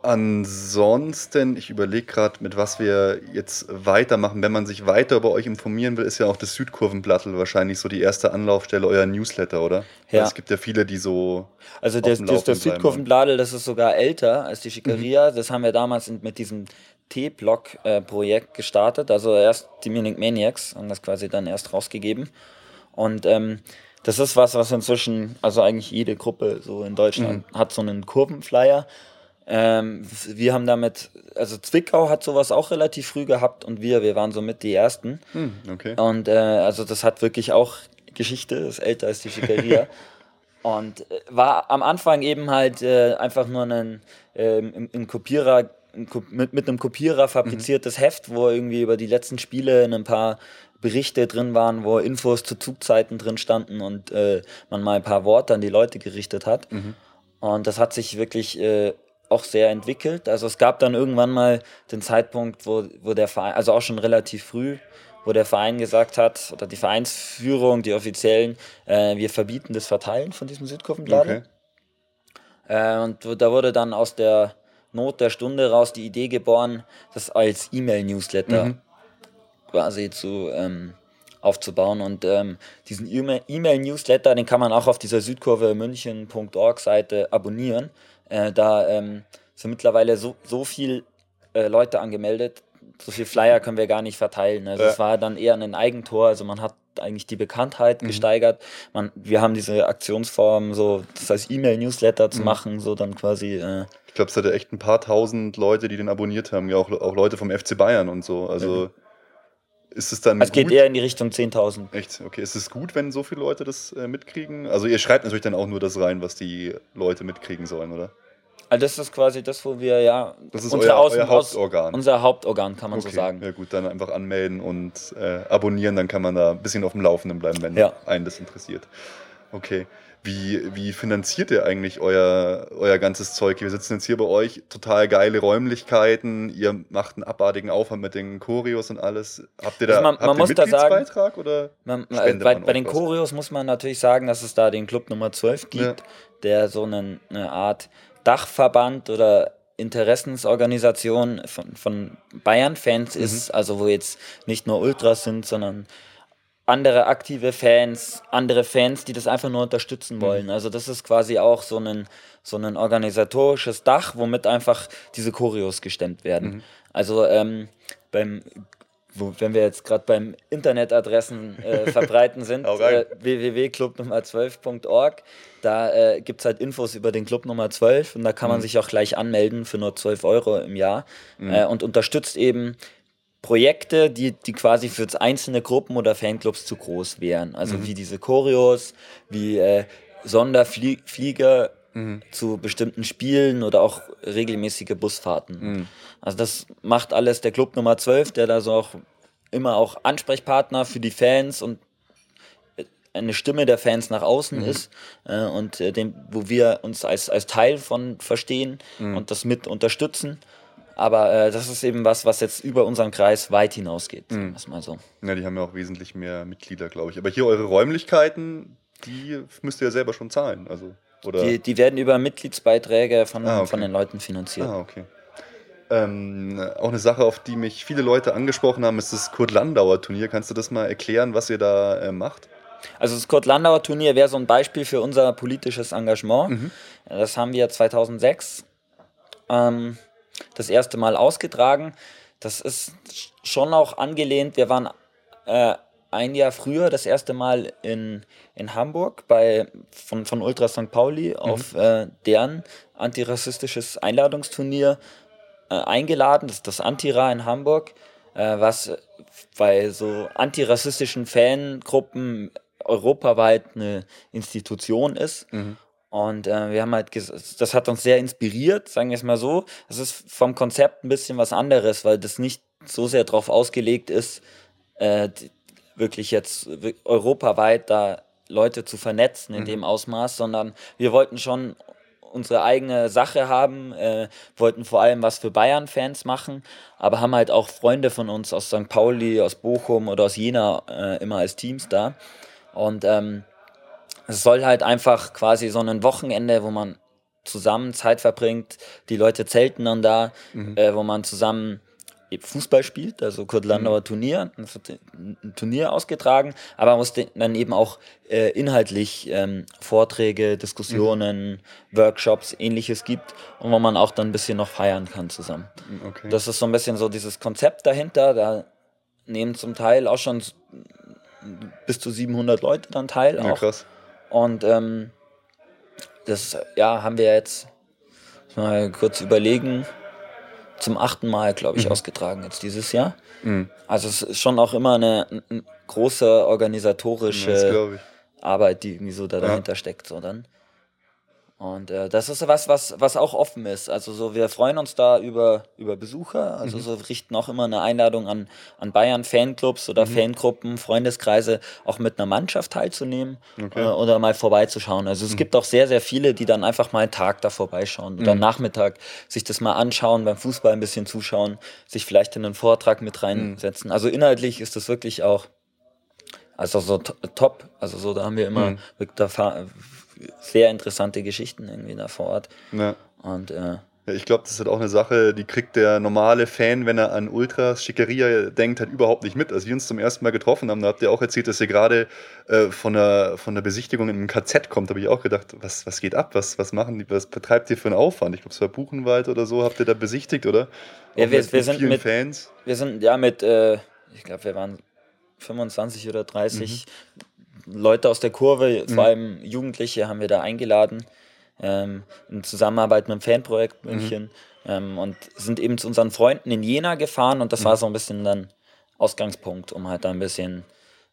[SPEAKER 2] Ansonsten, ich überlege gerade, mit was wir jetzt weitermachen. Wenn man sich weiter über euch informieren will, ist ja auch das Südkurvenblattel wahrscheinlich so die erste Anlaufstelle, euer Newsletter, oder? Ja. Weil es gibt ja viele, die so.
[SPEAKER 3] Also das, das, das Südkurvenblattel, das ist sogar älter als die Schickeria. Mhm. Das haben wir damals mit diesem T-Block-Projekt gestartet. Also erst die Munich Maniacs haben das quasi dann erst rausgegeben. Und ähm, das ist was, was inzwischen, also eigentlich jede Gruppe so in Deutschland mhm. hat so einen Kurvenflyer. Ähm, wir haben damit, also Zwickau hat sowas auch relativ früh gehabt und wir, wir waren somit die Ersten.
[SPEAKER 2] Hm, okay.
[SPEAKER 3] Und äh, also das hat wirklich auch Geschichte, ist älter als die Schickeria. und äh, war am Anfang eben halt äh, einfach nur ein, äh, im, im Kopierer, mit, mit einem Kopierer fabriziertes mhm. Heft, wo irgendwie über die letzten Spiele in ein paar Berichte drin waren, wo Infos zu Zugzeiten drin standen und äh, man mal ein paar Worte an die Leute gerichtet hat. Mhm. Und das hat sich wirklich äh, auch sehr entwickelt. Also es gab dann irgendwann mal den Zeitpunkt, wo, wo der Verein, also auch schon relativ früh, wo der Verein gesagt hat, oder die Vereinsführung, die Offiziellen, äh, wir verbieten das Verteilen von diesem Südkurvenblatt. Okay. Äh, und da wurde dann aus der Not der Stunde raus die Idee geboren, das als E-Mail-Newsletter mhm. Quasi zu ähm, aufzubauen. Und ähm, diesen E-Mail-Newsletter, den kann man auch auf dieser Südkurve München.org Seite abonnieren. Äh, da ähm, sind mittlerweile so, so viel äh, Leute angemeldet, so viel Flyer können wir gar nicht verteilen. Also ja. es war dann eher ein Eigentor, also man hat eigentlich die Bekanntheit mhm. gesteigert. Man, wir haben diese Aktionsform, so das als E-Mail-Newsletter zu mhm. machen, so dann quasi. Äh,
[SPEAKER 2] ich glaube, es hatte echt ein paar tausend Leute, die den abonniert haben, ja auch, auch Leute vom FC Bayern und so. Also mhm. Ist es dann.
[SPEAKER 3] Es geht eher in die Richtung 10.000.
[SPEAKER 2] Echt? Okay. Ist es gut, wenn so viele Leute das äh, mitkriegen? Also ihr schreibt natürlich dann auch nur das rein, was die Leute mitkriegen sollen, oder?
[SPEAKER 3] Also das ist quasi das, wo wir ja
[SPEAKER 2] das ist unser, Außen, euer Hauptorgan.
[SPEAKER 3] Unser Hauptorgan, kann man okay. so sagen.
[SPEAKER 2] Ja gut, dann einfach anmelden und äh, abonnieren, dann kann man da ein bisschen auf dem Laufenden bleiben, wenn ja. einen das interessiert. Okay. Wie, wie finanziert ihr eigentlich euer, euer ganzes Zeug? Wir sitzen jetzt hier bei euch, total geile Räumlichkeiten, ihr macht einen abartigen Aufwand mit den Choreos und alles. Habt ihr da
[SPEAKER 3] also man, man muss da sagen,
[SPEAKER 2] oder
[SPEAKER 3] man, bei, bei den Choreos muss man natürlich sagen, dass es da den Club Nummer 12 gibt, ja. der so eine, eine Art Dachverband oder Interessensorganisation von, von Bayern-Fans mhm. ist, also wo jetzt nicht nur Ultras sind, sondern andere aktive Fans, andere Fans, die das einfach nur unterstützen mhm. wollen. Mhm. Also das ist quasi auch so ein, so ein organisatorisches Dach, womit einfach diese Choreos gestemmt werden. Mhm. Also ähm, beim wo, wenn wir jetzt gerade beim Internetadressen äh, verbreiten sind, äh, www.clubnummer12.org, da äh, gibt es halt Infos über den Club Nummer 12 und da kann man mhm. sich auch gleich anmelden für nur 12 Euro im Jahr mhm. äh, und unterstützt eben Projekte, die, die quasi für einzelne Gruppen oder Fanclubs zu groß wären. Also mhm. wie diese Choreos, wie äh, Sonderflieger mhm. zu bestimmten Spielen oder auch regelmäßige Busfahrten. Mhm. Also das macht alles der Club Nummer 12, der da so auch immer auch Ansprechpartner für die Fans und eine Stimme der Fans nach außen mhm. ist äh, und äh, dem, wo wir uns als, als Teil von verstehen mhm. und das mit unterstützen. Aber äh, das ist eben was, was jetzt über unseren Kreis weit hinausgeht. Mhm. Mal so.
[SPEAKER 2] Ja, die haben ja auch wesentlich mehr Mitglieder, glaube ich. Aber hier eure Räumlichkeiten, die müsst ihr ja selber schon zahlen. Also, oder?
[SPEAKER 3] Die, die werden über Mitgliedsbeiträge von, ah, okay. von den Leuten finanziert.
[SPEAKER 2] Ah, okay. Ähm, auch eine Sache, auf die mich viele Leute angesprochen haben, ist das Kurt-Landauer-Turnier. Kannst du das mal erklären, was ihr da äh, macht?
[SPEAKER 3] Also das Kurt-Landauer-Turnier wäre so ein Beispiel für unser politisches Engagement. Mhm. Das haben wir 2006 ähm, das erste Mal ausgetragen. Das ist schon auch angelehnt. Wir waren äh, ein Jahr früher das erste Mal in, in Hamburg bei, von, von Ultra St. Pauli auf äh, deren antirassistisches Einladungsturnier äh, eingeladen. Das ist das Antira in Hamburg, äh, was bei so antirassistischen Fangruppen europaweit eine Institution ist. Und äh, wir haben halt, das hat uns sehr inspiriert, sagen wir es mal so. Das ist vom Konzept ein bisschen was anderes, weil das nicht so sehr darauf ausgelegt ist, äh, wirklich jetzt europaweit da Leute zu vernetzen in dem Ausmaß, sondern wir wollten schon unsere eigene Sache haben, äh, wollten vor allem was für Bayern-Fans machen, aber haben halt auch Freunde von uns aus St. Pauli, aus Bochum oder aus Jena äh, immer als Teams da. Und ähm, es soll halt einfach quasi so ein Wochenende, wo man zusammen Zeit verbringt, die Leute zelten dann da, äh, wo man zusammen Fußball spielt, also Kurt Landauer Turnier, es wird ein Turnier ausgetragen, aber man muss dann eben auch äh, inhaltlich ähm, Vorträge, Diskussionen, Workshops, ähnliches gibt und wo man auch dann ein bisschen noch feiern kann zusammen.
[SPEAKER 2] Okay.
[SPEAKER 3] Das ist so ein bisschen so dieses Konzept dahinter. Da nehmen zum Teil auch schon bis zu 700 Leute dann teil.
[SPEAKER 2] ja,
[SPEAKER 3] Auch.
[SPEAKER 2] krass.
[SPEAKER 3] Und ähm, das ja, haben wir jetzt mal kurz überlegen. Zum achten Mal, glaube ich, ausgetragen jetzt dieses Jahr.
[SPEAKER 2] Mhm.
[SPEAKER 3] Also es ist schon auch immer eine, eine große organisatorische. Arbeit, die irgendwie so da dahinter steckt, so dann. Und äh, das ist was, was, was auch offen ist. Also so, wir freuen uns da über, über Besucher. Also
[SPEAKER 2] Mhm.
[SPEAKER 3] so richten auch immer eine Einladung an, an Bayern Fanclubs
[SPEAKER 2] Mhm.
[SPEAKER 3] oder Fangruppen, Freundeskreise, auch mit einer Mannschaft teilzunehmen
[SPEAKER 2] Okay. Mhm.
[SPEAKER 3] äh, oder mal vorbeizuschauen. Also es gibt auch sehr, sehr viele, die dann einfach mal einen Tag da vorbeischauen oder
[SPEAKER 2] Mhm.
[SPEAKER 3] Nachmittag sich das mal anschauen, beim Fußball ein bisschen zuschauen, sich vielleicht in einen Vortrag mit
[SPEAKER 2] Mhm.
[SPEAKER 3] reinsetzen. Also inhaltlich ist das wirklich auch also so to- top. Also so, da haben wir immer
[SPEAKER 2] Mhm.
[SPEAKER 3] da sehr interessante Geschichten irgendwie da vor Ort.
[SPEAKER 2] Ja.
[SPEAKER 3] Und äh,
[SPEAKER 2] ich glaube, das ist halt auch eine Sache, die kriegt der normale Fan, wenn er an Ultras, Schickeria denkt, halt überhaupt nicht mit. Als wir uns zum ersten Mal getroffen haben, da habt ihr auch erzählt, dass ihr gerade äh, von, der, von der Besichtigung in einem KZ kommt. Da habe ich auch gedacht, was, was geht ab? Was, was machen die, was betreibt ihr für einen Aufwand? Ich glaube, es war Buchenwald oder so, habt ihr da besichtigt, oder?
[SPEAKER 3] Ja,
[SPEAKER 2] Auch
[SPEAKER 3] wir-
[SPEAKER 2] mit
[SPEAKER 3] wir sind
[SPEAKER 2] vielen
[SPEAKER 3] mit-
[SPEAKER 2] Fans.
[SPEAKER 3] wir sind ja mit, äh, ich glaube, wir waren 25 oder 30 Leute aus der Kurve, vor allem Jugendliche, haben wir da eingeladen. Ähm, in Zusammenarbeit mit dem Fanprojekt München. Ähm, und sind eben zu unseren Freunden in Jena gefahren und das war so ein bisschen dann Ausgangspunkt, um halt da ein bisschen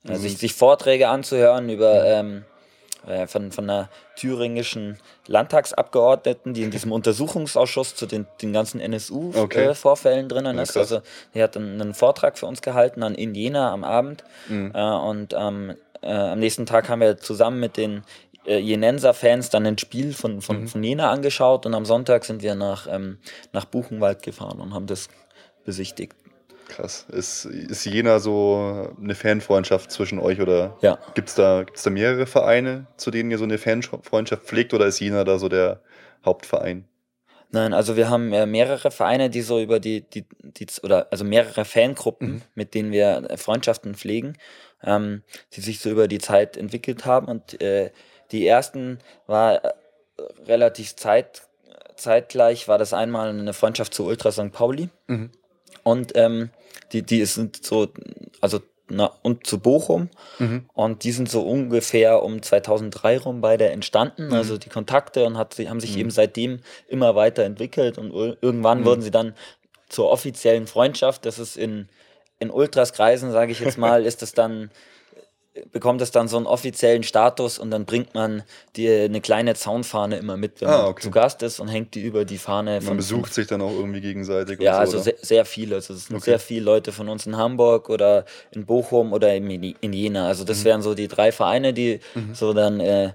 [SPEAKER 3] äh, sich, sich Vorträge anzuhören über ähm, äh, von, von einer thüringischen Landtagsabgeordneten, die in diesem Untersuchungsausschuss zu den, den ganzen
[SPEAKER 2] Okay.
[SPEAKER 3] NSU-Vorfällen drinnen
[SPEAKER 2] Ja,
[SPEAKER 3] ist. Also die hat einen, einen Vortrag für uns gehalten an in Jena am Abend.
[SPEAKER 2] Mhm.
[SPEAKER 3] Äh, und ähm, äh, am nächsten Tag haben wir zusammen mit den äh, Jenenser-Fans dann ein Spiel von, von,
[SPEAKER 2] Mhm.
[SPEAKER 3] von Jena angeschaut und am Sonntag sind wir nach, ähm, nach Buchenwald gefahren und haben das besichtigt.
[SPEAKER 2] Krass. Ist, ist Jena so eine Fanfreundschaft zwischen euch oder
[SPEAKER 3] Ja.
[SPEAKER 2] gibt es da, gibt's da mehrere Vereine, zu denen ihr so eine Fanfreundschaft pflegt oder ist Jena da so der Hauptverein?
[SPEAKER 3] Nein, also wir haben äh, mehrere Vereine, die so über die, die, die oder also mehrere Fangruppen, mit denen wir Freundschaften pflegen, ähm, die sich so über die Zeit entwickelt haben. Und äh, die ersten war äh, relativ zeit, zeitgleich, war das einmal eine Freundschaft zu Ultra St. Pauli.
[SPEAKER 2] Mhm.
[SPEAKER 3] Und ähm, die, die sind so, also na, und zu Bochum.
[SPEAKER 2] Mhm.
[SPEAKER 3] Und die sind so ungefähr um 2003 rum beide entstanden, also die Kontakte und hat, haben sich eben seitdem immer weiterentwickelt und ir- irgendwann wurden sie dann zur offiziellen Freundschaft. Das ist in, in Ultraskreisen, sage ich jetzt mal, ist das dann bekommt es dann so einen offiziellen Status und dann bringt man dir eine kleine Zaunfahne immer mit, wenn
[SPEAKER 2] Ah,
[SPEAKER 3] man
[SPEAKER 2] okay.
[SPEAKER 3] zu Gast ist und hängt die über die Fahne
[SPEAKER 2] Man besucht sich dann auch irgendwie gegenseitig.
[SPEAKER 3] ja, also
[SPEAKER 2] so, oder?
[SPEAKER 3] sehr, sehr viele. Also es sind
[SPEAKER 2] Okay.
[SPEAKER 3] sehr viele Leute von uns in Hamburg oder in Bochum oder in, in Jena. Also
[SPEAKER 2] Mhm.
[SPEAKER 3] das wären so die drei Vereine, die so dann äh,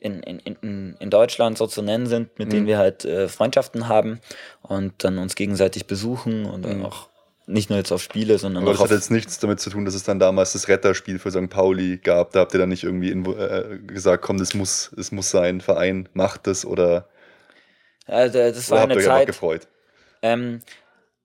[SPEAKER 3] in, in, in, in Deutschland so zu nennen sind, mit
[SPEAKER 2] Mhm.
[SPEAKER 3] denen wir halt äh, Freundschaften haben und dann uns gegenseitig besuchen und dann
[SPEAKER 2] Mhm.
[SPEAKER 3] auch nicht nur jetzt auf Spiele, sondern
[SPEAKER 2] Aber
[SPEAKER 3] auch
[SPEAKER 2] das hat jetzt nichts damit zu tun, dass es dann damals das Retterspiel für St. Pauli gab. Da habt ihr dann nicht irgendwie äh, gesagt, komm, das muss, es muss sein, Verein macht das oder,
[SPEAKER 3] Also, das
[SPEAKER 2] oder
[SPEAKER 3] war
[SPEAKER 2] habt
[SPEAKER 3] eine
[SPEAKER 2] ihr euch einfach
[SPEAKER 3] Zeit.
[SPEAKER 2] gefreut?
[SPEAKER 3] Ähm,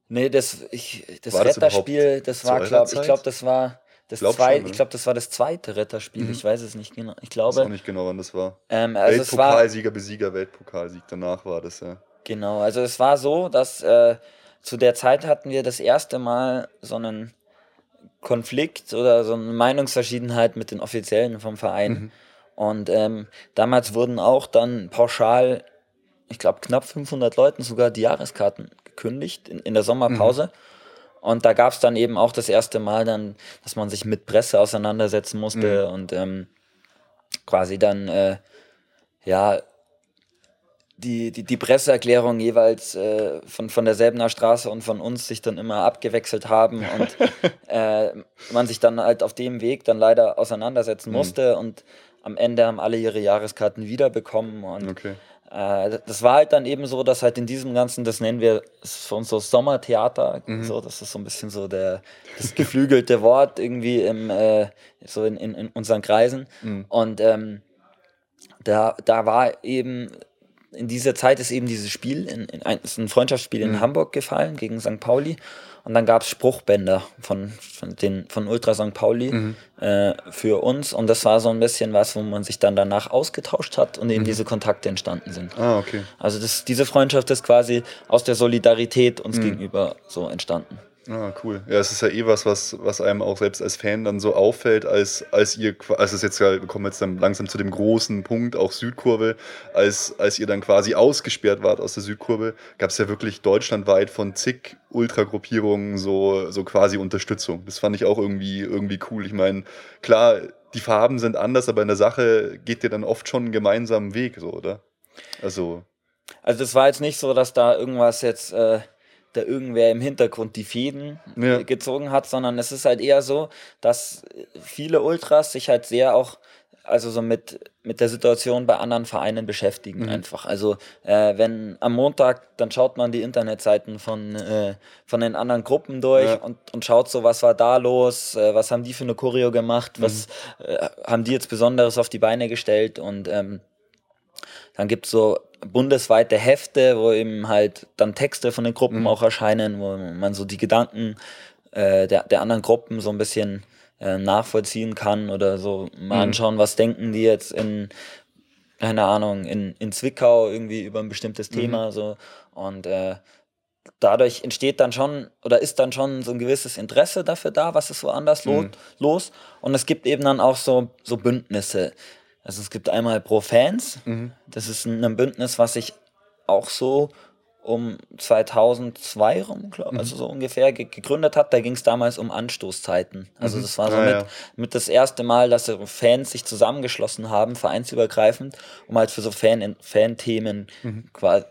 [SPEAKER 3] nee, das, ich, das
[SPEAKER 2] War das
[SPEAKER 3] Retterspiel, das
[SPEAKER 2] zu
[SPEAKER 3] war,
[SPEAKER 2] eurer
[SPEAKER 3] glaub, ich glaube, das war das
[SPEAKER 2] Glaub
[SPEAKER 3] zweite,
[SPEAKER 2] schon,
[SPEAKER 3] ich
[SPEAKER 2] oder?
[SPEAKER 3] glaube, das war das zweite Retterspiel. Ich weiß es nicht genau. Ich
[SPEAKER 2] Ich weiß
[SPEAKER 3] glaube,
[SPEAKER 2] auch nicht genau, wann das war.
[SPEAKER 3] ähm, also
[SPEAKER 2] Weltpokalsieger, Besieger, Weltpokalsieg. Danach war das, ja.
[SPEAKER 3] Genau, also es war so, dass äh, zu der Zeit hatten wir das erste Mal so einen Konflikt oder so eine Meinungsverschiedenheit mit den Offiziellen vom Verein. Mhm. Und ähm, damals wurden auch dann pauschal, ich glaube, knapp 500 Leuten sogar die Jahreskarten gekündigt in, in der Sommerpause. Mhm. Und da gab es dann eben auch das erste Mal dann, dass man sich mit Presse auseinandersetzen musste mhm. und ähm, quasi dann, äh, ja, die, die, die Presseerklärung jeweils äh, von, von der Selbener Straße und von uns sich dann immer abgewechselt haben und äh, man sich dann halt auf dem Weg dann leider auseinandersetzen mhm. musste mhm. und am Ende haben alle ihre Jahreskarten wiederbekommen und okay. äh, das war halt dann eben so, dass halt in diesem ganzen, das nennen wir für uns so Sommertheater, mhm. so, das ist so ein bisschen so der, das geflügelte Wort irgendwie im, äh, so in, in, in unseren Kreisen mhm. und ähm, da, da war eben in dieser Zeit ist eben dieses Spiel, in, in ein, ein Freundschaftsspiel in mhm. Hamburg gefallen gegen St. Pauli. Und dann gab es Spruchbänder von, von, den, von Ultra St. Pauli mhm. äh, für uns. Und das war so ein bisschen was, wo man sich dann danach ausgetauscht hat und eben mhm. diese Kontakte entstanden sind.
[SPEAKER 2] Ah, okay.
[SPEAKER 3] Also das, diese Freundschaft ist quasi aus der Solidarität uns mhm. gegenüber so entstanden.
[SPEAKER 2] Ah, cool. Ja, es ist ja eh was, was, was einem auch selbst als Fan dann so auffällt, als, als ihr, als es jetzt, wir kommen jetzt dann langsam zu dem großen Punkt, auch Südkurve, als, als ihr dann quasi ausgesperrt wart aus der Südkurve, gab es ja wirklich deutschlandweit von zig Ultragruppierungen so, so quasi Unterstützung. Das fand ich auch irgendwie, irgendwie cool. Ich meine, klar, die Farben sind anders, aber in der Sache geht ihr dann oft schon einen gemeinsamen Weg, so, oder? Also.
[SPEAKER 3] Also, das war jetzt nicht so, dass da irgendwas jetzt. Äh da irgendwer im Hintergrund die Fäden ja. gezogen hat, sondern es ist halt eher so, dass viele Ultras sich halt sehr auch also so mit, mit der Situation bei anderen Vereinen beschäftigen mhm. einfach. Also äh, wenn am Montag, dann schaut man die Internetseiten von, äh, von den anderen Gruppen durch ja. und, und schaut so, was war da los, äh, was haben die für eine Choreo gemacht, mhm. was äh, haben die jetzt Besonderes auf die Beine gestellt und ähm, dann gibt es so bundesweite Hefte, wo eben halt dann Texte von den Gruppen mhm. auch erscheinen, wo man so die Gedanken äh, der, der anderen Gruppen so ein bisschen äh, nachvollziehen kann oder so mal mhm. anschauen, was denken die jetzt in, keine Ahnung, in, in Zwickau irgendwie über ein bestimmtes mhm. Thema mhm. so und äh, dadurch entsteht dann schon oder ist dann schon so ein gewisses Interesse dafür da, was ist woanders mhm. los und es gibt eben dann auch so, so Bündnisse. Also es gibt einmal Pro Fans, mhm. das ist ein Bündnis, was sich auch so um 2002 rum, glaub, mhm. also so ungefähr gegründet hat. Da ging es damals um Anstoßzeiten. Also mhm. das war so ah, mit, ja. mit das erste Mal, dass Fans sich zusammengeschlossen haben, vereinsübergreifend, um halt für so Fan Fan-Themen mhm. quasi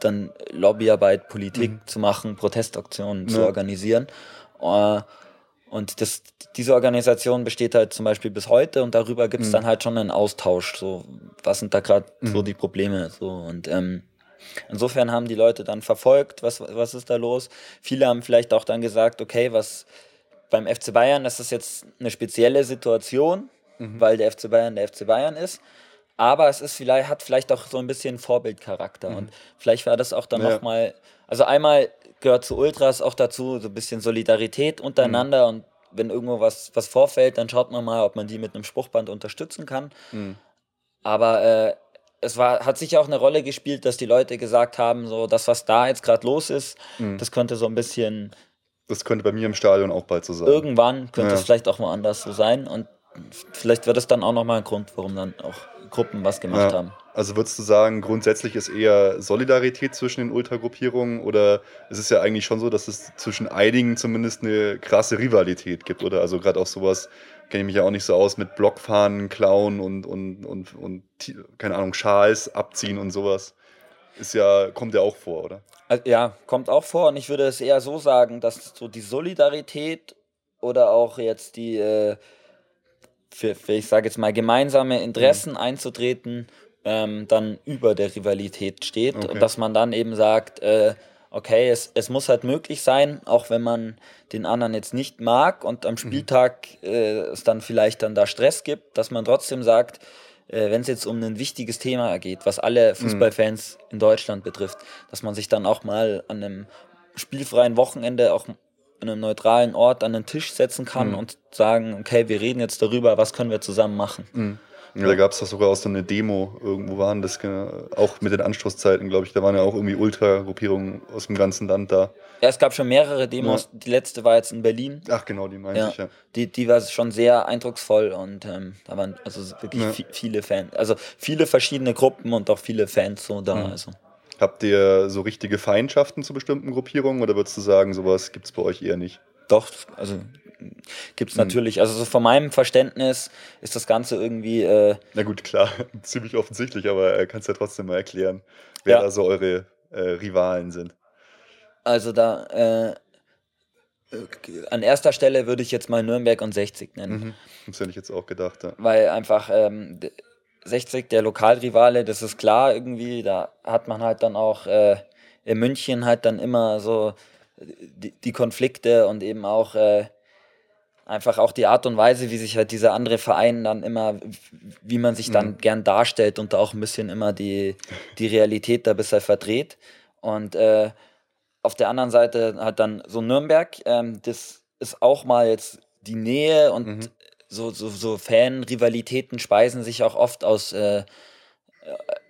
[SPEAKER 3] dann Lobbyarbeit, Politik mhm. zu machen, Protestaktionen ja. zu organisieren. Uh, und das, diese Organisation besteht halt zum Beispiel bis heute und darüber gibt es mhm. dann halt schon einen Austausch. So, was sind da gerade mhm. so die Probleme? So und ähm, insofern haben die Leute dann verfolgt, was, was ist da los. Viele haben vielleicht auch dann gesagt, okay, was beim FC Bayern, das ist jetzt eine spezielle Situation, mhm. weil der FC Bayern der FC Bayern ist. Aber es ist vielleicht, hat vielleicht auch so ein bisschen Vorbildcharakter. Mhm. Und vielleicht war das auch dann ja. nochmal, also einmal gehört zu Ultras auch dazu, so ein bisschen Solidarität untereinander mhm. und wenn irgendwo was, was vorfällt, dann schaut man mal, ob man die mit einem Spruchband unterstützen kann. Mhm. Aber äh, es war, hat sicher auch eine Rolle gespielt, dass die Leute gesagt haben, so das, was da jetzt gerade los ist, mhm. das könnte so ein bisschen.
[SPEAKER 2] Das könnte bei mir im Stadion auch bald so sein.
[SPEAKER 3] Irgendwann könnte ja. es vielleicht auch mal anders so sein. Und vielleicht wird es dann auch nochmal ein Grund, warum dann auch Gruppen was gemacht ja. haben.
[SPEAKER 2] Also würdest du sagen, grundsätzlich ist eher Solidarität zwischen den Ultragruppierungen oder es ist ja eigentlich schon so, dass es zwischen einigen zumindest eine krasse Rivalität gibt, oder? Also gerade auch sowas, kenne ich mich ja auch nicht so aus, mit Blockfahnen klauen und, und, und, und, keine Ahnung, Schals abziehen und sowas. Ist ja, kommt ja auch vor, oder?
[SPEAKER 3] Also, ja, kommt auch vor und ich würde es eher so sagen, dass so die Solidarität oder auch jetzt die, äh, für, für, ich sage jetzt mal, gemeinsame Interessen mhm. einzutreten, ähm, dann über der Rivalität steht okay. und dass man dann eben sagt, äh, okay, es, es muss halt möglich sein, auch wenn man den anderen jetzt nicht mag und am mhm. Spieltag äh, es dann vielleicht dann da Stress gibt, dass man trotzdem sagt, äh, wenn es jetzt um ein wichtiges Thema geht, was alle mhm. Fußballfans mhm. in Deutschland betrifft, dass man sich dann auch mal an einem spielfreien Wochenende auch an einem neutralen Ort an den Tisch setzen kann mhm. und sagen, okay, wir reden jetzt darüber, was können wir zusammen machen.
[SPEAKER 2] Ja, da gab es doch sogar auch so eine Demo, irgendwo waren das, auch mit den Anstoßzeiten, glaube ich. Da waren ja auch irgendwie Ultra-Gruppierungen aus dem ganzen Land da.
[SPEAKER 3] Ja, es gab schon mehrere Demos. Ja. Die letzte war jetzt in Berlin.
[SPEAKER 2] Ach, genau, die meinte ja. ich, ja.
[SPEAKER 3] Die, die war schon sehr eindrucksvoll und ähm, da waren also wirklich viele Fans, also viele verschiedene Gruppen und auch viele Fans so da. Mhm. Also.
[SPEAKER 2] Habt ihr so richtige Feindschaften zu bestimmten Gruppierungen oder würdest du sagen, sowas gibt es bei euch eher nicht?
[SPEAKER 3] Doch, also gibt es mhm. natürlich. Also so von meinem Verständnis ist das Ganze irgendwie. Äh,
[SPEAKER 2] Na gut, klar, ziemlich offensichtlich, aber äh, kannst ja trotzdem mal erklären, wer ja. da so eure äh, Rivalen sind.
[SPEAKER 3] Also da äh, an erster Stelle würde ich jetzt mal Nürnberg und 60 nennen. Mhm.
[SPEAKER 2] Das hätte ich jetzt auch gedacht. Ja.
[SPEAKER 3] Weil einfach ähm, 60 der Lokalrivale, das ist klar irgendwie, da hat man halt dann auch äh, in München halt dann immer so die, die Konflikte und eben auch äh, einfach auch die Art und Weise, wie sich halt dieser andere Verein dann immer, wie man sich dann mhm. gern darstellt und da auch ein bisschen immer die, die Realität da bisher verdreht. Und äh, auf der anderen Seite hat dann so Nürnberg, ähm, das ist auch mal jetzt die Nähe und mhm. so, so, so Fan-Rivalitäten speisen sich auch oft aus, äh, äh,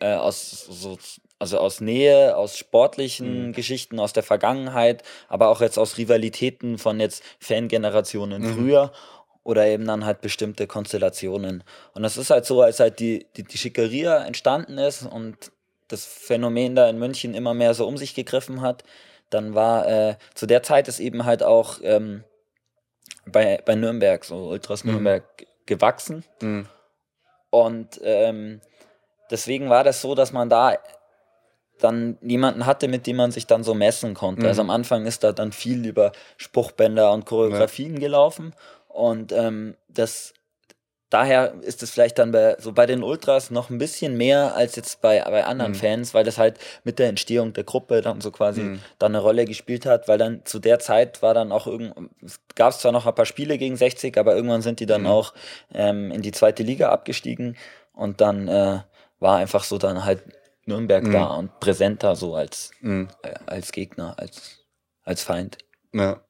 [SPEAKER 3] äh aus so also aus Nähe, aus sportlichen mhm. Geschichten aus der Vergangenheit, aber auch jetzt aus Rivalitäten von jetzt Fangenerationen mhm. früher oder eben dann halt bestimmte Konstellationen. Und das ist halt so, als halt die, die, die Schickeria entstanden ist und das Phänomen da in München immer mehr so um sich gegriffen hat, dann war äh, zu der Zeit ist eben halt auch ähm, bei, bei Nürnberg, so Ultras mhm. Nürnberg, gewachsen. Mhm. Und ähm, deswegen war das so, dass man da dann jemanden hatte, mit dem man sich dann so messen konnte. Also mhm. Also am Anfang ist da dann viel über Spruchbänder und Choreografien ja. gelaufen und ähm, das daher ist es vielleicht dann bei, so bei den Ultras noch ein bisschen mehr als jetzt bei, bei anderen mhm. Fans, weil das halt mit der Entstehung der Gruppe dann so quasi mhm. dann eine Rolle gespielt hat, weil dann zu der Zeit war dann auch irgend, gab es zwar noch ein paar Spiele gegen 60, aber irgendwann sind die dann mhm. auch ähm, in die zweite Liga abgestiegen und dann äh, war einfach so dann halt Nürnberg mhm. da und präsenter so als, mhm. äh, als Gegner, als, als Feind.
[SPEAKER 2] Ja.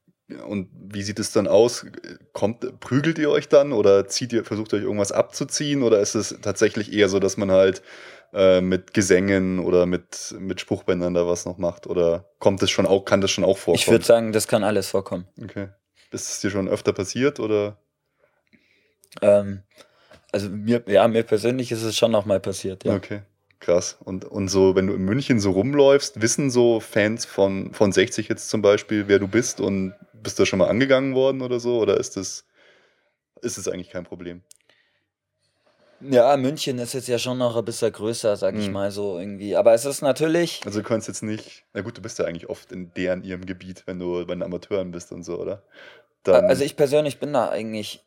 [SPEAKER 2] Und wie sieht es dann aus? Kommt, prügelt ihr euch dann oder zieht ihr, versucht euch irgendwas abzuziehen oder ist es tatsächlich eher so, dass man halt äh, mit Gesängen oder mit, mit Spruchbändern da was noch macht? Oder kommt es schon auch, kann das schon auch vorkommen?
[SPEAKER 3] Ich würde sagen, das kann alles vorkommen.
[SPEAKER 2] Okay. Ist es dir schon öfter passiert oder?
[SPEAKER 3] Ähm, also mir, ja, mir persönlich ist es schon noch mal passiert, ja.
[SPEAKER 2] Okay. Krass. Und, und so, wenn du in München so rumläufst, wissen so Fans von, von 60 jetzt zum Beispiel, wer du bist und bist du schon mal angegangen worden oder so? Oder ist das, ist das eigentlich kein Problem?
[SPEAKER 3] Ja, München ist jetzt ja schon noch ein bisschen größer, sag ich mhm. mal so irgendwie. Aber es ist natürlich.
[SPEAKER 2] Also du kannst jetzt nicht. Na gut, du bist ja eigentlich oft in deren ihrem Gebiet, wenn du bei den Amateuren bist und so, oder?
[SPEAKER 3] Dann also ich persönlich bin da eigentlich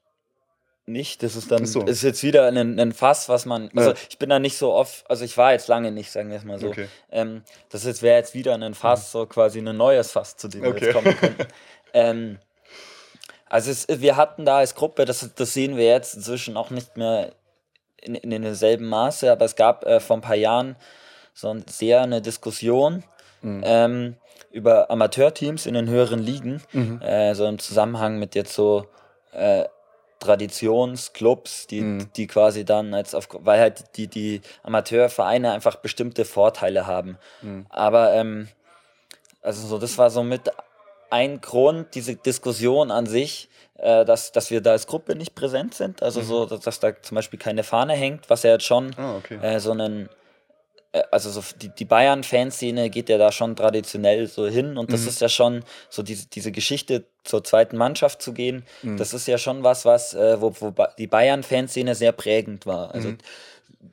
[SPEAKER 3] nicht. Das ist dann so. ist jetzt wieder ein, ein Fass, was man. Also ja. ich bin da nicht so oft, also ich war jetzt lange nicht, sagen wir es mal so. Okay. Ähm, das wäre jetzt wieder ein Fass, so quasi ein neues Fass, zu dem okay. wir jetzt kommen könnten. ähm, also es, wir hatten da als Gruppe, das, das sehen wir jetzt inzwischen auch nicht mehr in, in demselben Maße, aber es gab äh, vor ein paar Jahren so ein, sehr eine Diskussion. Mhm. Ähm, über Amateurteams in den höheren Ligen, mhm. äh, so im Zusammenhang mit jetzt so äh, Traditionsclubs, die, mhm. die quasi dann als auf, weil halt die, die Amateurvereine einfach bestimmte Vorteile haben. Mhm. Aber ähm, also so, das war so mit ein Grund, diese Diskussion an sich, äh, dass, dass wir da als Gruppe nicht präsent sind. Also mhm. so, dass, dass, da zum Beispiel keine Fahne hängt, was ja jetzt schon oh, okay. äh, so einen also so die, die Bayern-Fanszene geht ja da schon traditionell so hin und das mhm. ist ja schon so diese, diese Geschichte zur zweiten Mannschaft zu gehen, mhm. das ist ja schon was, was, äh, wo, wo die Bayern-Fanszene sehr prägend war. Also mhm.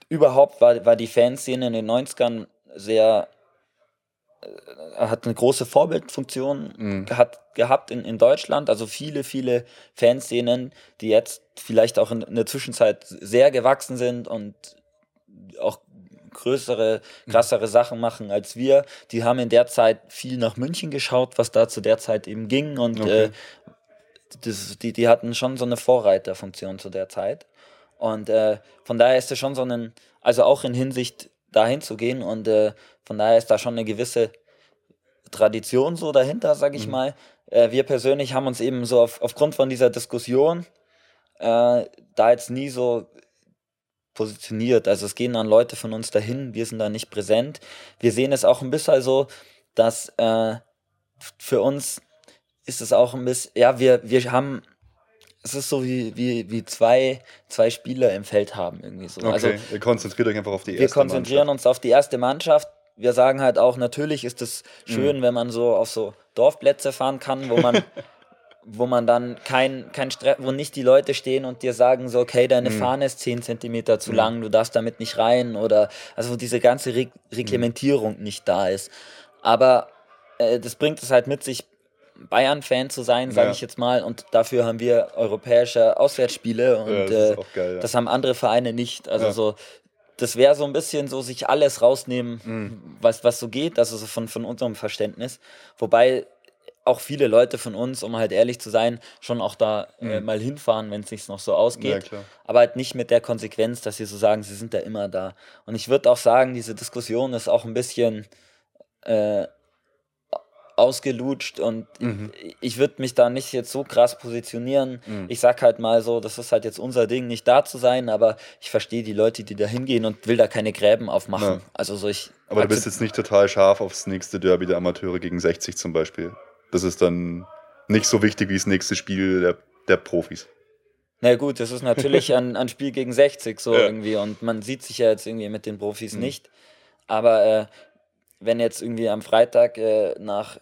[SPEAKER 3] überhaupt war, war die Fanszene in den 90ern sehr äh, hat eine große Vorbildfunktion mhm. gehabt, gehabt in, in Deutschland. Also viele, viele Fanszenen, die jetzt vielleicht auch in, in der Zwischenzeit sehr gewachsen sind und auch größere, krassere Sachen machen als wir. Die haben in der Zeit viel nach München geschaut, was da zu der Zeit eben ging und okay. äh, das, die, die hatten schon so eine Vorreiterfunktion zu der Zeit. Und äh, von daher ist es schon so ein, also auch in Hinsicht dahin zu gehen und äh, von daher ist da schon eine gewisse Tradition so dahinter, sag ich mhm. mal. Äh, wir persönlich haben uns eben so auf, aufgrund von dieser Diskussion äh, da jetzt nie so positioniert. Also es gehen dann Leute von uns dahin, wir sind da nicht präsent. Wir sehen es auch ein bisschen so, dass äh, für uns ist es auch ein bisschen, ja, wir, wir haben, es ist so wie, wie, wie zwei, zwei Spieler im Feld haben irgendwie so.
[SPEAKER 2] Okay,
[SPEAKER 3] Also
[SPEAKER 2] ihr konzentriert euch einfach auf die
[SPEAKER 3] wir
[SPEAKER 2] erste
[SPEAKER 3] konzentrieren
[SPEAKER 2] Mannschaft.
[SPEAKER 3] uns auf die erste Mannschaft. Wir sagen halt auch, natürlich ist es schön,
[SPEAKER 2] Mhm.
[SPEAKER 3] wenn man so auf so Dorfplätze fahren kann, wo man, wo man dann kein, kein Stress, wo nicht die Leute stehen und dir sagen so, okay, deine
[SPEAKER 2] Mhm.
[SPEAKER 3] Fahne ist 10 Zentimeter zu lang, du darfst damit nicht rein oder also wo diese ganze Reg Reglementierung nicht da ist. Aber äh, das bringt es halt mit sich, Bayern-Fan zu sein, sage
[SPEAKER 2] Ja.
[SPEAKER 3] ich jetzt mal. Und dafür haben wir europäische Auswärtsspiele und
[SPEAKER 2] Ja, das
[SPEAKER 3] äh,
[SPEAKER 2] geil. Ja.
[SPEAKER 3] das haben andere Vereine nicht. Also so, das wäre so ein bisschen so, sich alles rausnehmen,
[SPEAKER 2] Mhm.
[SPEAKER 3] was, was so geht, also so von, von unserem Verständnis. Wobei auch viele Leute von uns, um halt ehrlich zu sein, schon auch da äh, mal hinfahren, wenn es sich noch so
[SPEAKER 2] Mhm. ja,
[SPEAKER 3] ausgeht.
[SPEAKER 2] klar.
[SPEAKER 3] aber halt nicht mit der Konsequenz, dass sie so sagen, sie sind da immer da. Und ich würde auch sagen, diese Diskussion ist auch ein bisschen äh, ausgelutscht und
[SPEAKER 2] Mhm.
[SPEAKER 3] ich würde mich da nicht jetzt so krass positionieren.
[SPEAKER 2] Mhm.
[SPEAKER 3] Ich sag halt mal so, das ist halt jetzt unser Ding, nicht da zu sein, aber ich verstehe die Leute, die da hingehen und will da keine Gräben aufmachen.
[SPEAKER 2] Ja.
[SPEAKER 3] Also so ich.
[SPEAKER 2] Aber du bist jetzt nicht total scharf aufs nächste Derby der Amateure gegen 60 zum Beispiel. Das ist dann nicht so wichtig wie das nächste Spiel der, der Profis.
[SPEAKER 3] Na gut, das ist natürlich ein, ein Spiel gegen 60 so
[SPEAKER 2] Ja.
[SPEAKER 3] irgendwie und man sieht sich ja jetzt irgendwie mit den Profis
[SPEAKER 2] Mhm.
[SPEAKER 3] nicht. Aber äh, wenn jetzt irgendwie am Freitag äh, nach,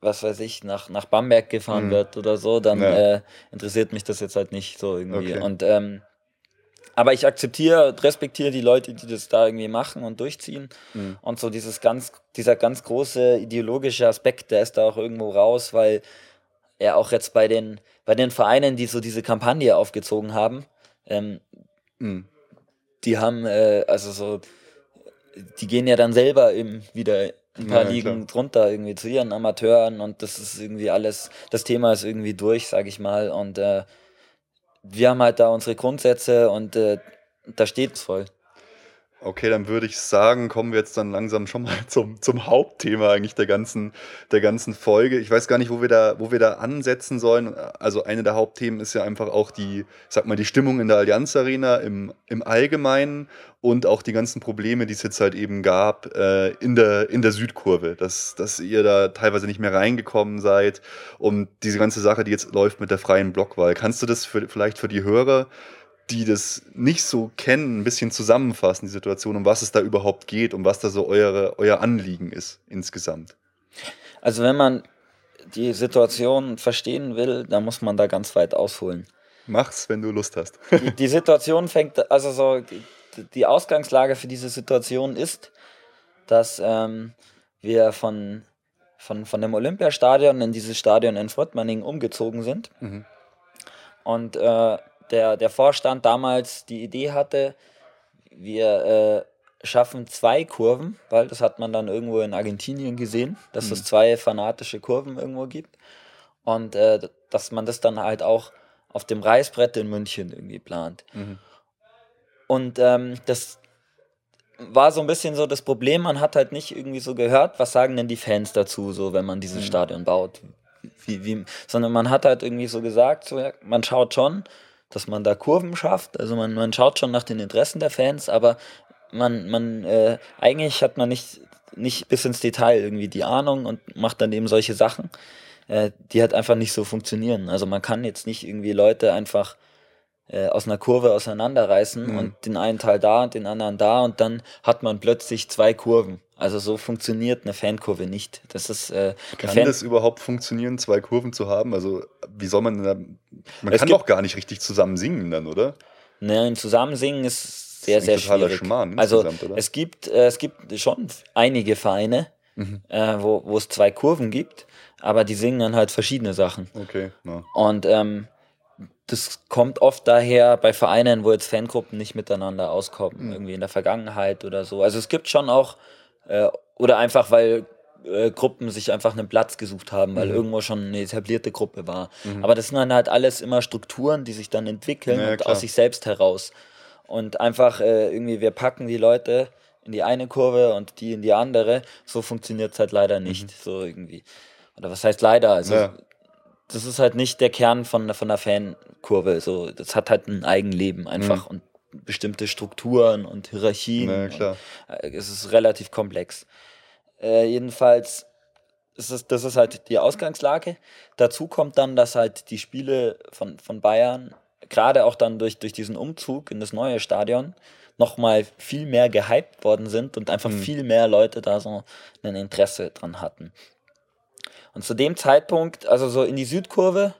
[SPEAKER 3] was weiß ich, nach, nach Bamberg gefahren
[SPEAKER 2] Mhm.
[SPEAKER 3] wird oder so, dann
[SPEAKER 2] Ja.
[SPEAKER 3] äh, interessiert mich das jetzt halt nicht so irgendwie.
[SPEAKER 2] Okay.
[SPEAKER 3] Und ähm, aber ich akzeptiere und respektiere die Leute, die das da irgendwie machen und durchziehen.
[SPEAKER 2] Mhm.
[SPEAKER 3] Und so dieses ganz, dieser ganz große ideologische Aspekt, der ist da auch irgendwo raus, weil er auch jetzt bei den, bei den Vereinen, die so diese Kampagne aufgezogen haben, ähm,
[SPEAKER 2] Mhm.
[SPEAKER 3] die haben, äh, also so, die gehen ja dann selber eben wieder ein paar
[SPEAKER 2] Ja, ja,
[SPEAKER 3] Ligen drunter irgendwie zu ihren Amateuren und das ist irgendwie alles, das Thema ist irgendwie durch, sag ich mal. Und äh, wir haben halt da unsere Grundsätze und äh, da steht's voll.
[SPEAKER 2] Okay, dann würde ich sagen, kommen wir jetzt dann langsam schon mal zum, zum Hauptthema eigentlich der ganzen, der ganzen Folge. Ich weiß gar nicht, wo wir, da, wo wir da ansetzen sollen. Also eine der Hauptthemen ist ja einfach auch die, sag mal, die Stimmung in der Allianz Arena im, im Allgemeinen und auch die ganzen Probleme, die es jetzt halt eben gab äh, in, der, in der Südkurve, dass, dass ihr da teilweise nicht mehr reingekommen seid und diese ganze Sache, die jetzt läuft mit der freien Blockwahl. Kannst du das für, vielleicht für die Hörer die das nicht so kennen, ein bisschen zusammenfassen, die Situation, um was es da überhaupt geht, um was da so eure, euer Anliegen ist insgesamt.
[SPEAKER 3] Also wenn man die Situation verstehen will, dann muss man da ganz weit ausholen.
[SPEAKER 2] Mach's, wenn du Lust hast.
[SPEAKER 3] Die, die Situation fängt, also so, die, Ausgangslage für diese Situation ist, dass ähm, wir von, von, von dem Olympiastadion in dieses Stadion in Fröttmanning umgezogen sind.
[SPEAKER 2] Mhm.
[SPEAKER 3] Und äh, der, der Vorstand damals die Idee hatte, wir äh, schaffen zwei Kurven, weil das hat man dann irgendwo in Argentinien gesehen, dass es zwei fanatische Kurven irgendwo gibt. Und äh, dass man das dann halt auch auf dem Reißbrett in München irgendwie plant.
[SPEAKER 2] Mhm.
[SPEAKER 3] Und ähm, das war so ein bisschen so das Problem, man hat halt nicht irgendwie so gehört, was sagen denn die Fans dazu, so wenn man dieses Stadion baut. Wie, wie, sondern man hat halt irgendwie so gesagt, so, ja, man schaut schon, dass man da Kurven schafft, also man, man schaut schon nach den Interessen der Fans, aber man, man äh, eigentlich hat man nicht, nicht bis ins Detail irgendwie die Ahnung und macht dann eben solche Sachen, äh, die halt einfach nicht so funktionieren. Also man kann jetzt nicht irgendwie Leute einfach äh, aus einer Kurve auseinanderreißen
[SPEAKER 2] Mhm.
[SPEAKER 3] und den einen Teil da und den anderen da und dann hat man plötzlich zwei Kurven. Also so funktioniert eine Fankurve nicht. Das ist äh,
[SPEAKER 2] Kann
[SPEAKER 3] Fan
[SPEAKER 2] das überhaupt funktionieren, zwei Kurven zu haben? Also, wie soll man denn da, Man
[SPEAKER 3] Es
[SPEAKER 2] kann doch gar nicht richtig zusammen singen dann, oder?
[SPEAKER 3] Ne, ein Zusammensingen ist sehr,
[SPEAKER 2] ist
[SPEAKER 3] sehr schwierig.
[SPEAKER 2] Schmarrn
[SPEAKER 3] also
[SPEAKER 2] oder?
[SPEAKER 3] es gibt, äh, es gibt schon einige Vereine,
[SPEAKER 2] Mhm.
[SPEAKER 3] äh, wo, wo es zwei Kurven gibt, aber die singen dann halt verschiedene Sachen.
[SPEAKER 2] Okay, ja.
[SPEAKER 3] Und ähm, das kommt oft daher bei Vereinen, wo jetzt Fangruppen nicht miteinander auskommen,
[SPEAKER 2] Mhm.
[SPEAKER 3] irgendwie in der Vergangenheit oder so. Also es gibt schon auch, äh, oder einfach weil äh, Gruppen sich einfach einen Platz gesucht haben, weil
[SPEAKER 2] Mhm.
[SPEAKER 3] irgendwo schon eine etablierte Gruppe war. Aber das sind dann halt alles immer Strukturen, die sich dann entwickeln
[SPEAKER 2] Ja,
[SPEAKER 3] und aus sich selbst heraus. Und einfach äh, irgendwie, wir packen die Leute in die eine Kurve und die in die andere. So funktioniert es halt leider nicht. So irgendwie. Oder was heißt leider? Also
[SPEAKER 2] Mhm. Ja.
[SPEAKER 3] das ist halt nicht der Kern von, von der Fankurve. So, das hat halt ein Eigenleben einfach.
[SPEAKER 2] Mhm.
[SPEAKER 3] Und bestimmte Strukturen und Hierarchien.
[SPEAKER 2] Klar.
[SPEAKER 3] Und, äh, es ist relativ komplex. Äh, jedenfalls ist es, das ist halt die Ausgangslage. Dazu kommt dann, dass halt die Spiele von, von Bayern, gerade auch dann durch, durch diesen Umzug in das neue Stadion, nochmal viel mehr gehypt worden sind und einfach
[SPEAKER 2] Mhm.
[SPEAKER 3] viel mehr Leute da so ein Interesse dran hatten. Und zu dem Zeitpunkt, also so in die Südkurve,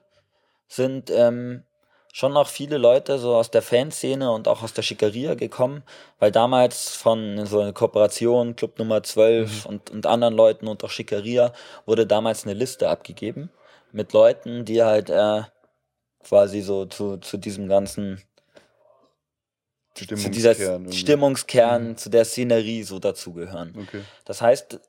[SPEAKER 3] sind ähm, schon noch viele Leute so aus der Fanszene und auch aus der Schickeria gekommen, weil damals von so einer Kooperation, Club Nummer 12 und, und anderen Leuten und auch Schickeria wurde damals eine Liste abgegeben mit Leuten, die halt äh, quasi so zu, zu diesem ganzen, zu dieser
[SPEAKER 2] Stimmungskern irgendwie.
[SPEAKER 3] Stimmungskern, zu der Szenerie so dazugehören.
[SPEAKER 2] Okay.
[SPEAKER 3] Das heißt,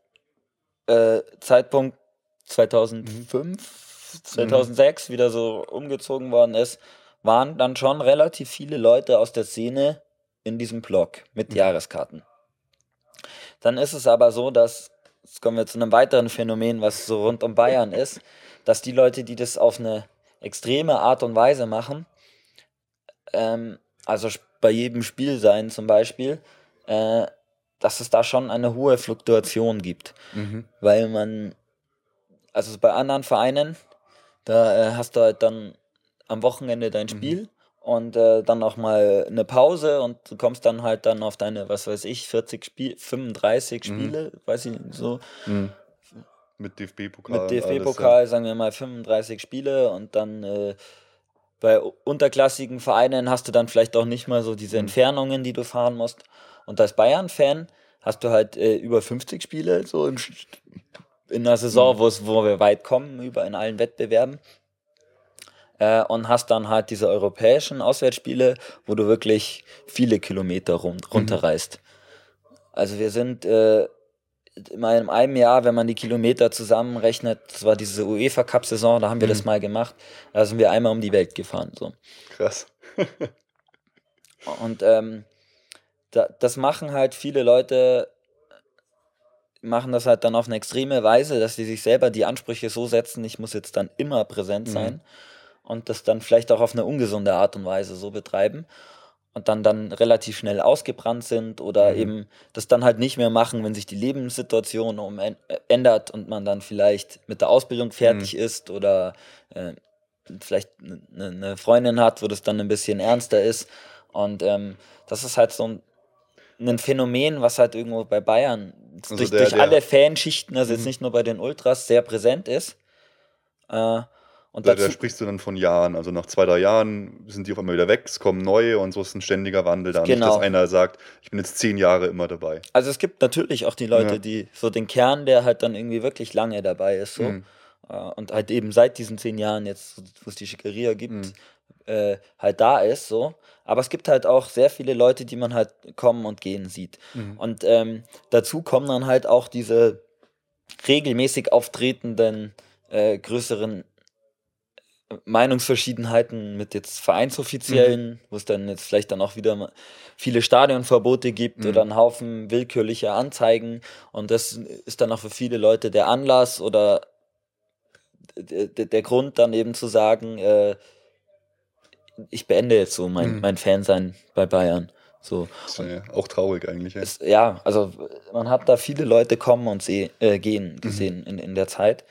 [SPEAKER 3] äh, Zeitpunkt 2005, 2006 wieder so umgezogen worden ist, waren dann schon relativ viele Leute aus der Szene in diesem Blog mit Jahreskarten. Dann ist es aber so, dass, jetzt kommen wir zu einem weiteren Phänomen, was so rund um Bayern ist, dass die Leute, die das auf eine extreme Art und Weise machen, ähm, also bei jedem Spiel sein zum Beispiel, äh, dass es da schon eine hohe Fluktuation gibt.
[SPEAKER 2] Mhm.
[SPEAKER 3] Weil man, also bei anderen Vereinen, da äh, hast du halt dann am Wochenende dein Spiel und äh, dann auch mal eine Pause und du kommst dann halt dann auf deine, was weiß ich, 40 Spiel, 35 Spiele, weiß ich nicht, so,
[SPEAKER 2] Mhm. Mit DFB-Pokal.
[SPEAKER 3] mit DFB-Pokal, sagen wir mal 35 Spiele und dann äh, bei unterklassigen Vereinen hast du dann vielleicht auch nicht mal so diese
[SPEAKER 2] Mhm.
[SPEAKER 3] Entfernungen, die du fahren musst. Und als Bayern-Fan hast du halt äh, über 50 Spiele so Sch- in einer
[SPEAKER 2] Mhm.
[SPEAKER 3] Saison, wo wir weit kommen, über in allen Wettbewerben. Äh, und hast dann halt diese europäischen Auswärtsspiele, wo du wirklich viele Kilometer rum, runterreist. Also wir sind äh, in einem Jahr, wenn man die Kilometer zusammenrechnet, das war diese UEFA Cup Saison, da haben wir das mal gemacht, da sind wir einmal um die Welt gefahren. So.
[SPEAKER 2] Krass.
[SPEAKER 3] Und ähm, da, das machen halt viele Leute, machen das halt dann auf eine extreme Weise, dass sie sich selber die Ansprüche so setzen, ich muss jetzt dann immer präsent sein und das dann vielleicht auch auf eine ungesunde Art und Weise so betreiben und dann dann relativ schnell ausgebrannt sind oder eben das dann halt nicht mehr machen, wenn sich die Lebenssituation um, äh, ändert und man dann vielleicht mit der Ausbildung fertig ist oder äh, vielleicht eine ne Freundin hat, wo das dann ein bisschen ernster ist. Und ähm, das ist halt so ein, ein Phänomen, was halt irgendwo bei Bayern
[SPEAKER 2] Also
[SPEAKER 3] durch,
[SPEAKER 2] der-
[SPEAKER 3] durch
[SPEAKER 2] der- Mhm.
[SPEAKER 3] alle Fanschichten, also jetzt nicht nur bei den Ultras, sehr präsent ist. Äh, und
[SPEAKER 2] Da,
[SPEAKER 3] dazu,
[SPEAKER 2] da sprichst du dann von Jahren. Also nach zwei, drei Jahren sind die auf einmal wieder weg, es kommen neue und so ist ein ständiger Wandel da. Nicht,
[SPEAKER 3] Genau.
[SPEAKER 2] dass einer sagt, ich bin jetzt zehn Jahre immer dabei.
[SPEAKER 3] also es gibt natürlich auch die Leute,
[SPEAKER 2] Ja.
[SPEAKER 3] die so den Kern, der halt dann irgendwie wirklich lange dabei ist, so.
[SPEAKER 2] Mhm.
[SPEAKER 3] Äh, und halt eben seit diesen zehn Jahren jetzt, wo es die Schickeria gibt,
[SPEAKER 2] Mhm.
[SPEAKER 3] äh, halt da ist, so. Aber es gibt halt auch sehr viele Leute, die man halt kommen und gehen sieht.
[SPEAKER 2] Mhm.
[SPEAKER 3] Und ähm, dazu kommen dann halt auch diese regelmäßig auftretenden äh, größeren Meinungsverschiedenheiten mit jetzt Vereinsoffiziellen, wo es dann jetzt vielleicht dann auch wieder viele Stadionverbote gibt
[SPEAKER 2] Mhm.
[SPEAKER 3] oder einen Haufen willkürlicher Anzeigen. Und das ist dann auch für viele Leute der Anlass oder der, der Grund dann eben zu sagen, äh, ich beende jetzt so mein,
[SPEAKER 2] Mhm.
[SPEAKER 3] mein Fansein bei Bayern. So.
[SPEAKER 2] Das ist ja auch traurig eigentlich. Ja.
[SPEAKER 3] Es, ja, also man hat da viele Leute kommen und seh, äh, gehen
[SPEAKER 2] Mhm.
[SPEAKER 3] gesehen in, in der Zeit.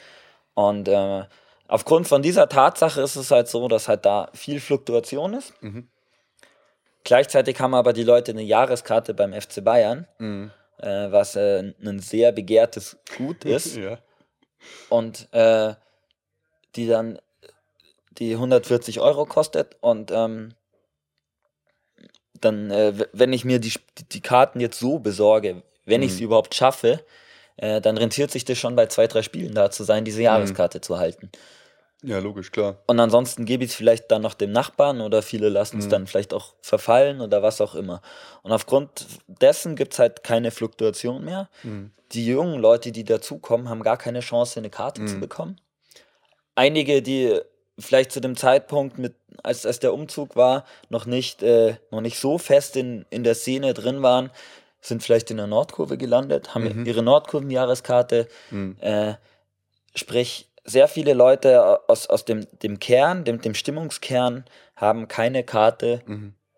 [SPEAKER 3] Und äh, aufgrund von dieser Tatsache ist es halt so, dass halt da viel Fluktuation ist.
[SPEAKER 2] Mhm.
[SPEAKER 3] Gleichzeitig haben aber die Leute eine Jahreskarte beim FC Bayern,
[SPEAKER 2] Mhm.
[SPEAKER 3] äh, was äh, ein sehr begehrtes Gut ist.
[SPEAKER 2] Ja.
[SPEAKER 3] und äh, die dann die 140 Euro kostet und ähm, dann, äh, wenn ich mir die, die Karten jetzt so besorge, wenn ich sie überhaupt schaffe, äh, dann rentiert sich das schon bei zwei, drei Spielen da zu sein, diese Jahreskarte zu halten.
[SPEAKER 2] Ja, logisch, klar.
[SPEAKER 3] Und ansonsten gebe ich es vielleicht dann noch dem Nachbarn oder viele lassen es dann vielleicht auch verfallen oder was auch immer. Und aufgrund dessen gibt es halt keine Fluktuation mehr. Die jungen Leute, die dazukommen, haben gar keine Chance, eine Karte zu bekommen. Einige, die vielleicht zu dem Zeitpunkt, mit, als, als der Umzug war, noch nicht, äh, noch nicht so fest in, in der Szene drin waren, sind vielleicht in der Nordkurve gelandet, haben ihre Nordkurvenjahreskarte. Äh, sprich, sehr viele Leute aus, aus dem, dem Kern, dem, dem Stimmungskern, haben keine Karte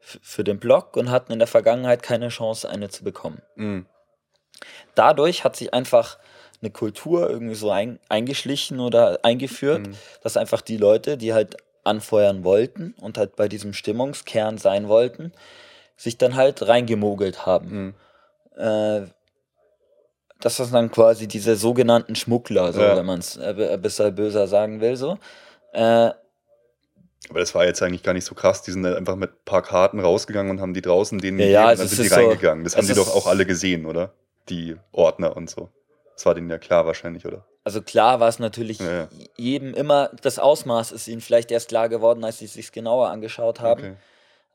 [SPEAKER 3] für den Block und hatten in der Vergangenheit keine Chance, eine zu bekommen.
[SPEAKER 2] Mhm.
[SPEAKER 3] Dadurch hat sich einfach eine Kultur irgendwie so ein, eingeschlichen oder eingeführt,
[SPEAKER 2] Mhm.
[SPEAKER 3] dass einfach die Leute, die halt anfeuern wollten und halt bei diesem Stimmungskern sein wollten, sich dann halt reingemogelt haben.
[SPEAKER 2] Mhm.
[SPEAKER 3] Äh, das sind dann quasi diese sogenannten Schmuggler, so,
[SPEAKER 2] Ja.
[SPEAKER 3] wenn man es ein bisschen böser sagen will. So. Äh,
[SPEAKER 2] Aber das war jetzt eigentlich gar nicht so krass. Die sind halt einfach mit ein paar Karten rausgegangen und haben die draußen denen
[SPEAKER 3] Ja,
[SPEAKER 2] gegeben
[SPEAKER 3] ja,
[SPEAKER 2] und dann sind die reingegangen. Das haben die doch auch alle gesehen, oder? Die Ordner und so. Das war denen ja klar wahrscheinlich, oder?
[SPEAKER 3] Also klar war es natürlich
[SPEAKER 2] Ja, ja.
[SPEAKER 3] jedem immer, das Ausmaß ist ihnen vielleicht erst klar geworden, als sie es sich genauer angeschaut haben.
[SPEAKER 2] Okay.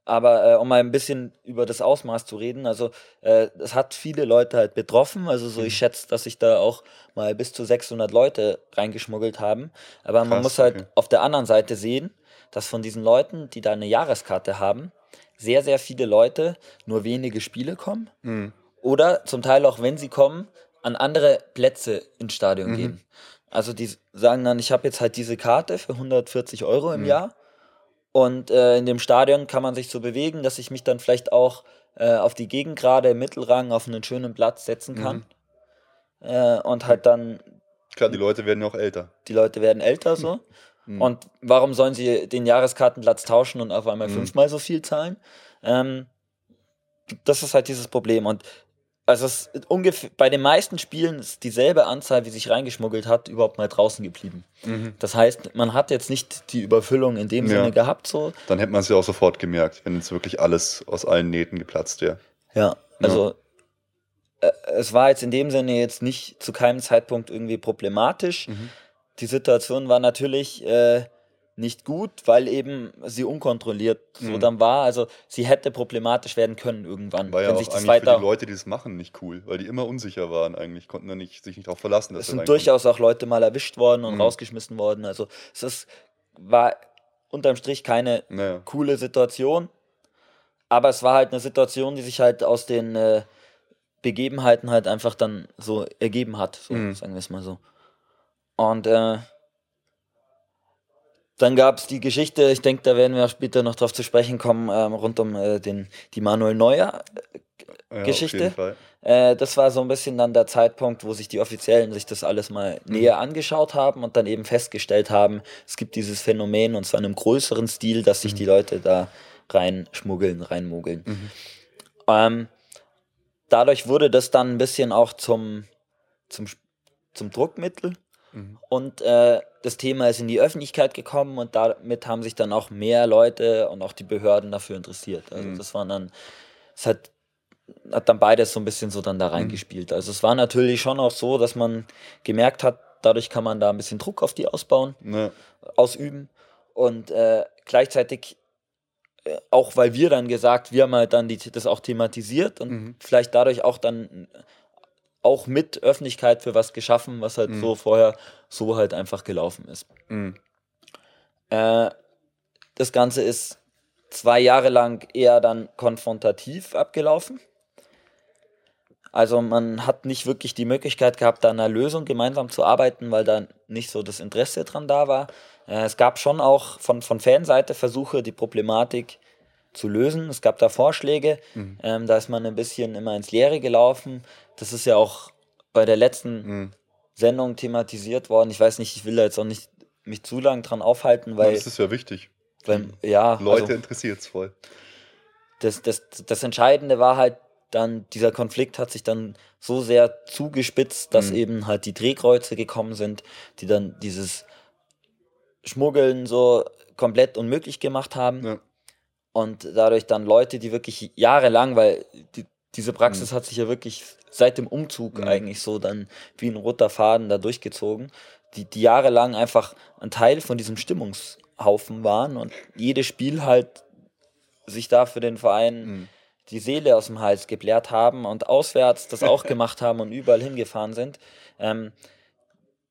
[SPEAKER 3] Aber äh, um mal ein bisschen über das Ausmaß zu reden, also äh, es hat viele Leute halt betroffen. Also so,
[SPEAKER 2] Mhm.
[SPEAKER 3] ich schätze, dass sich da auch mal bis zu 600 Leute reingeschmuggelt haben. Aber man
[SPEAKER 2] Krass,
[SPEAKER 3] muss halt
[SPEAKER 2] okay.
[SPEAKER 3] auf der anderen Seite sehen, dass von diesen Leuten, die da eine Jahreskarte haben, sehr, sehr viele Leute nur wenige Spiele kommen.
[SPEAKER 2] Mhm.
[SPEAKER 3] Oder zum Teil auch, wenn sie kommen, an andere Plätze ins Stadion
[SPEAKER 2] Mhm.
[SPEAKER 3] gehen. Also die sagen dann, ich habe jetzt halt diese Karte für 140 Euro im
[SPEAKER 2] Mhm.
[SPEAKER 3] Jahr und äh, in dem Stadion kann man sich so bewegen, dass ich mich dann vielleicht auch äh, auf die Gegengrade im Mittelrang auf einen schönen Platz setzen kann. Äh, und halt dann,
[SPEAKER 2] Klar, die Leute werden ja auch älter.
[SPEAKER 3] die Leute werden älter so.
[SPEAKER 2] Mhm.
[SPEAKER 3] Und warum sollen sie den Jahreskartenplatz tauschen und auf einmal
[SPEAKER 2] Mhm.
[SPEAKER 3] fünfmal so viel zahlen? Ähm, das ist halt dieses Problem. Und also es ist ungefähr bei den meisten Spielen ist dieselbe Anzahl, wie sich reingeschmuggelt hat, überhaupt mal draußen geblieben.
[SPEAKER 2] Mhm.
[SPEAKER 3] Das heißt, man hat jetzt nicht die Überfüllung in dem
[SPEAKER 2] Ja.
[SPEAKER 3] Sinne gehabt, so.
[SPEAKER 2] Dann hätte man es ja auch sofort gemerkt, wenn jetzt wirklich alles aus allen Nähten geplatzt wäre.
[SPEAKER 3] Ja, also äh, es war jetzt in dem Sinne jetzt nicht zu keinem Zeitpunkt irgendwie problematisch.
[SPEAKER 2] Mhm.
[SPEAKER 3] Die Situation war natürlich äh, nicht gut, weil eben sie unkontrolliert so
[SPEAKER 2] Mhm.
[SPEAKER 3] dann war. Also sie hätte problematisch werden können irgendwann,
[SPEAKER 2] War ja
[SPEAKER 3] wenn
[SPEAKER 2] auch
[SPEAKER 3] sich das
[SPEAKER 2] eigentlich für
[SPEAKER 3] weiter.
[SPEAKER 2] die Leute, die das machen, nicht cool, weil die immer unsicher waren eigentlich, konnten da nicht, sich nicht darauf verlassen, dass
[SPEAKER 3] es sind durchaus auch Leute mal erwischt worden und
[SPEAKER 2] Mhm.
[SPEAKER 3] rausgeschmissen worden. Also es ist, war unterm Strich keine
[SPEAKER 2] Naja.
[SPEAKER 3] coole Situation. Aber es war halt eine Situation, die sich halt aus den äh, Begebenheiten halt einfach dann so ergeben hat, so,
[SPEAKER 2] Mhm.
[SPEAKER 3] sagen wir es mal so. Und äh, dann gab es die Geschichte, ich denke, da werden wir später noch drauf zu sprechen kommen, ähm, rund um äh, den, die Manuel Neuer.
[SPEAKER 2] Ja,
[SPEAKER 3] Geschichte?
[SPEAKER 2] Auf jeden Fall.
[SPEAKER 3] Äh, das war so ein bisschen dann der Zeitpunkt, wo sich die Offiziellen sich das alles mal
[SPEAKER 2] Mhm.
[SPEAKER 3] näher angeschaut haben und dann eben festgestellt haben, es gibt dieses Phänomen und zwar in einem größeren Stil, dass sich
[SPEAKER 2] Mhm.
[SPEAKER 3] die Leute da reinschmuggeln, reinmogeln.
[SPEAKER 2] Mhm.
[SPEAKER 3] Ähm, dadurch wurde das dann ein bisschen auch zum, zum, zum Druckmittel
[SPEAKER 2] Mhm.
[SPEAKER 3] und äh, das Thema ist in die Öffentlichkeit gekommen und damit haben sich dann auch mehr Leute und auch die Behörden dafür interessiert. Also
[SPEAKER 2] Mhm.
[SPEAKER 3] das waren dann, es hat, hat dann beides so ein bisschen so dann da reingespielt. Also es war natürlich schon auch so, dass man gemerkt hat, dadurch kann man da ein bisschen Druck auf die ausbauen
[SPEAKER 2] Ne,
[SPEAKER 3] ausüben. Und äh, gleichzeitig, äh, auch weil wir dann gesagt, wir haben halt dann die, das auch thematisiert und
[SPEAKER 2] Mhm.
[SPEAKER 3] vielleicht dadurch auch dann auch mit Öffentlichkeit für was geschaffen, was halt
[SPEAKER 2] Mhm.
[SPEAKER 3] so vorher so halt einfach gelaufen ist.
[SPEAKER 2] mhm.
[SPEAKER 3] Äh, das Ganze ist zwei Jahre lang eher dann konfrontativ abgelaufen. Also man hat nicht wirklich die Möglichkeit gehabt, da an einer Lösung gemeinsam zu arbeiten, weil da nicht so das Interesse dran da war. Äh, es gab schon auch von, von Fanseite Versuche, die Problematik zu lösen. Es gab da Vorschläge,
[SPEAKER 2] Mhm.
[SPEAKER 3] ähm, da ist man ein bisschen immer ins Leere gelaufen. Das ist ja auch bei der letzten
[SPEAKER 2] Mhm.
[SPEAKER 3] Sendung thematisiert worden. Ich weiß nicht, ich will da jetzt auch nicht mich zu lang dran aufhalten, weil,
[SPEAKER 2] das ist ja wichtig.
[SPEAKER 3] weil ja,
[SPEAKER 2] Leute
[SPEAKER 3] also
[SPEAKER 2] interessiert es voll.
[SPEAKER 3] das, das, das Entscheidende war halt dann, dieser Konflikt hat sich dann so sehr zugespitzt, dass
[SPEAKER 2] Mhm.
[SPEAKER 3] eben halt die Drehkreuze gekommen sind, die dann dieses Schmuggeln so komplett unmöglich gemacht haben.
[SPEAKER 2] Ja.
[SPEAKER 3] Und dadurch dann Leute, die wirklich jahrelang, weil die, diese Praxis
[SPEAKER 2] Mhm.
[SPEAKER 3] hat sich ja wirklich seit dem Umzug
[SPEAKER 2] Mhm.
[SPEAKER 3] eigentlich so dann wie ein roter Faden da durchgezogen, die, die jahrelang einfach ein Teil von diesem Stimmungshaufen waren und jedes Spiel halt sich da für den Verein
[SPEAKER 2] Mhm.
[SPEAKER 3] die Seele aus dem Hals geblärt haben und auswärts das auch gemacht haben und überall hingefahren sind, ähm,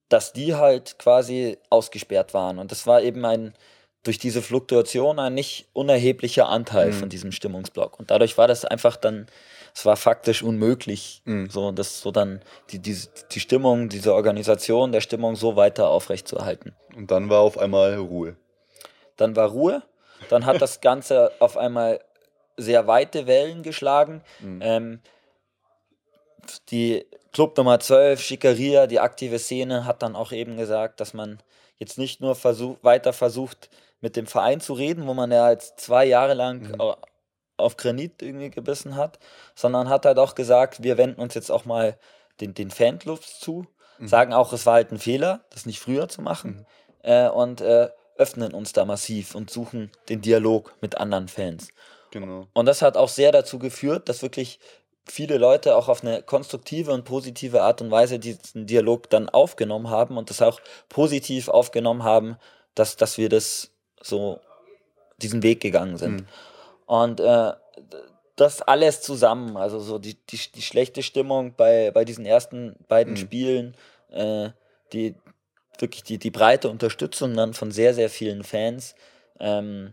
[SPEAKER 3] dass die halt quasi ausgesperrt waren. Und das war eben ein, durch diese Fluktuation ein nicht unerheblicher Anteil
[SPEAKER 2] Mhm.
[SPEAKER 3] von diesem Stimmungsblock. Und dadurch war das einfach dann, es war faktisch unmöglich,
[SPEAKER 2] Mhm.
[SPEAKER 3] so das so dann die, die, die Stimmung, diese Organisation der Stimmung so weiter aufrechtzuerhalten.
[SPEAKER 2] Und dann war auf einmal Ruhe.
[SPEAKER 3] Dann war Ruhe, dann hat das Ganze auf einmal sehr weite Wellen geschlagen. Mhm. Ähm, die Club Nummer 12, Schickeria, die aktive Szene, hat dann auch eben gesagt, dass man jetzt nicht nur versuch, weiter versucht, mit dem Verein zu reden, wo man ja jetzt zwei Jahre lang mhm. auf Granit irgendwie gebissen hat, sondern hat halt auch gesagt, wir wenden uns jetzt auch mal den, den Fanclubs zu, mhm. sagen auch, es war halt ein Fehler, das nicht früher zu machen mhm. äh, und äh, öffnen uns da massiv und suchen den Dialog mit anderen Fans. Genau. Und das hat auch sehr dazu geführt, dass wirklich viele Leute auch auf eine konstruktive und positive Art und Weise diesen Dialog dann aufgenommen haben und das auch positiv aufgenommen haben, dass, dass wir das so diesen Weg gegangen sind. Mhm. Und äh, das alles zusammen, also so die, die, die schlechte Stimmung bei, bei diesen ersten beiden mhm. Spielen, äh, die wirklich die, die breite Unterstützung dann von sehr, sehr vielen Fans, ähm,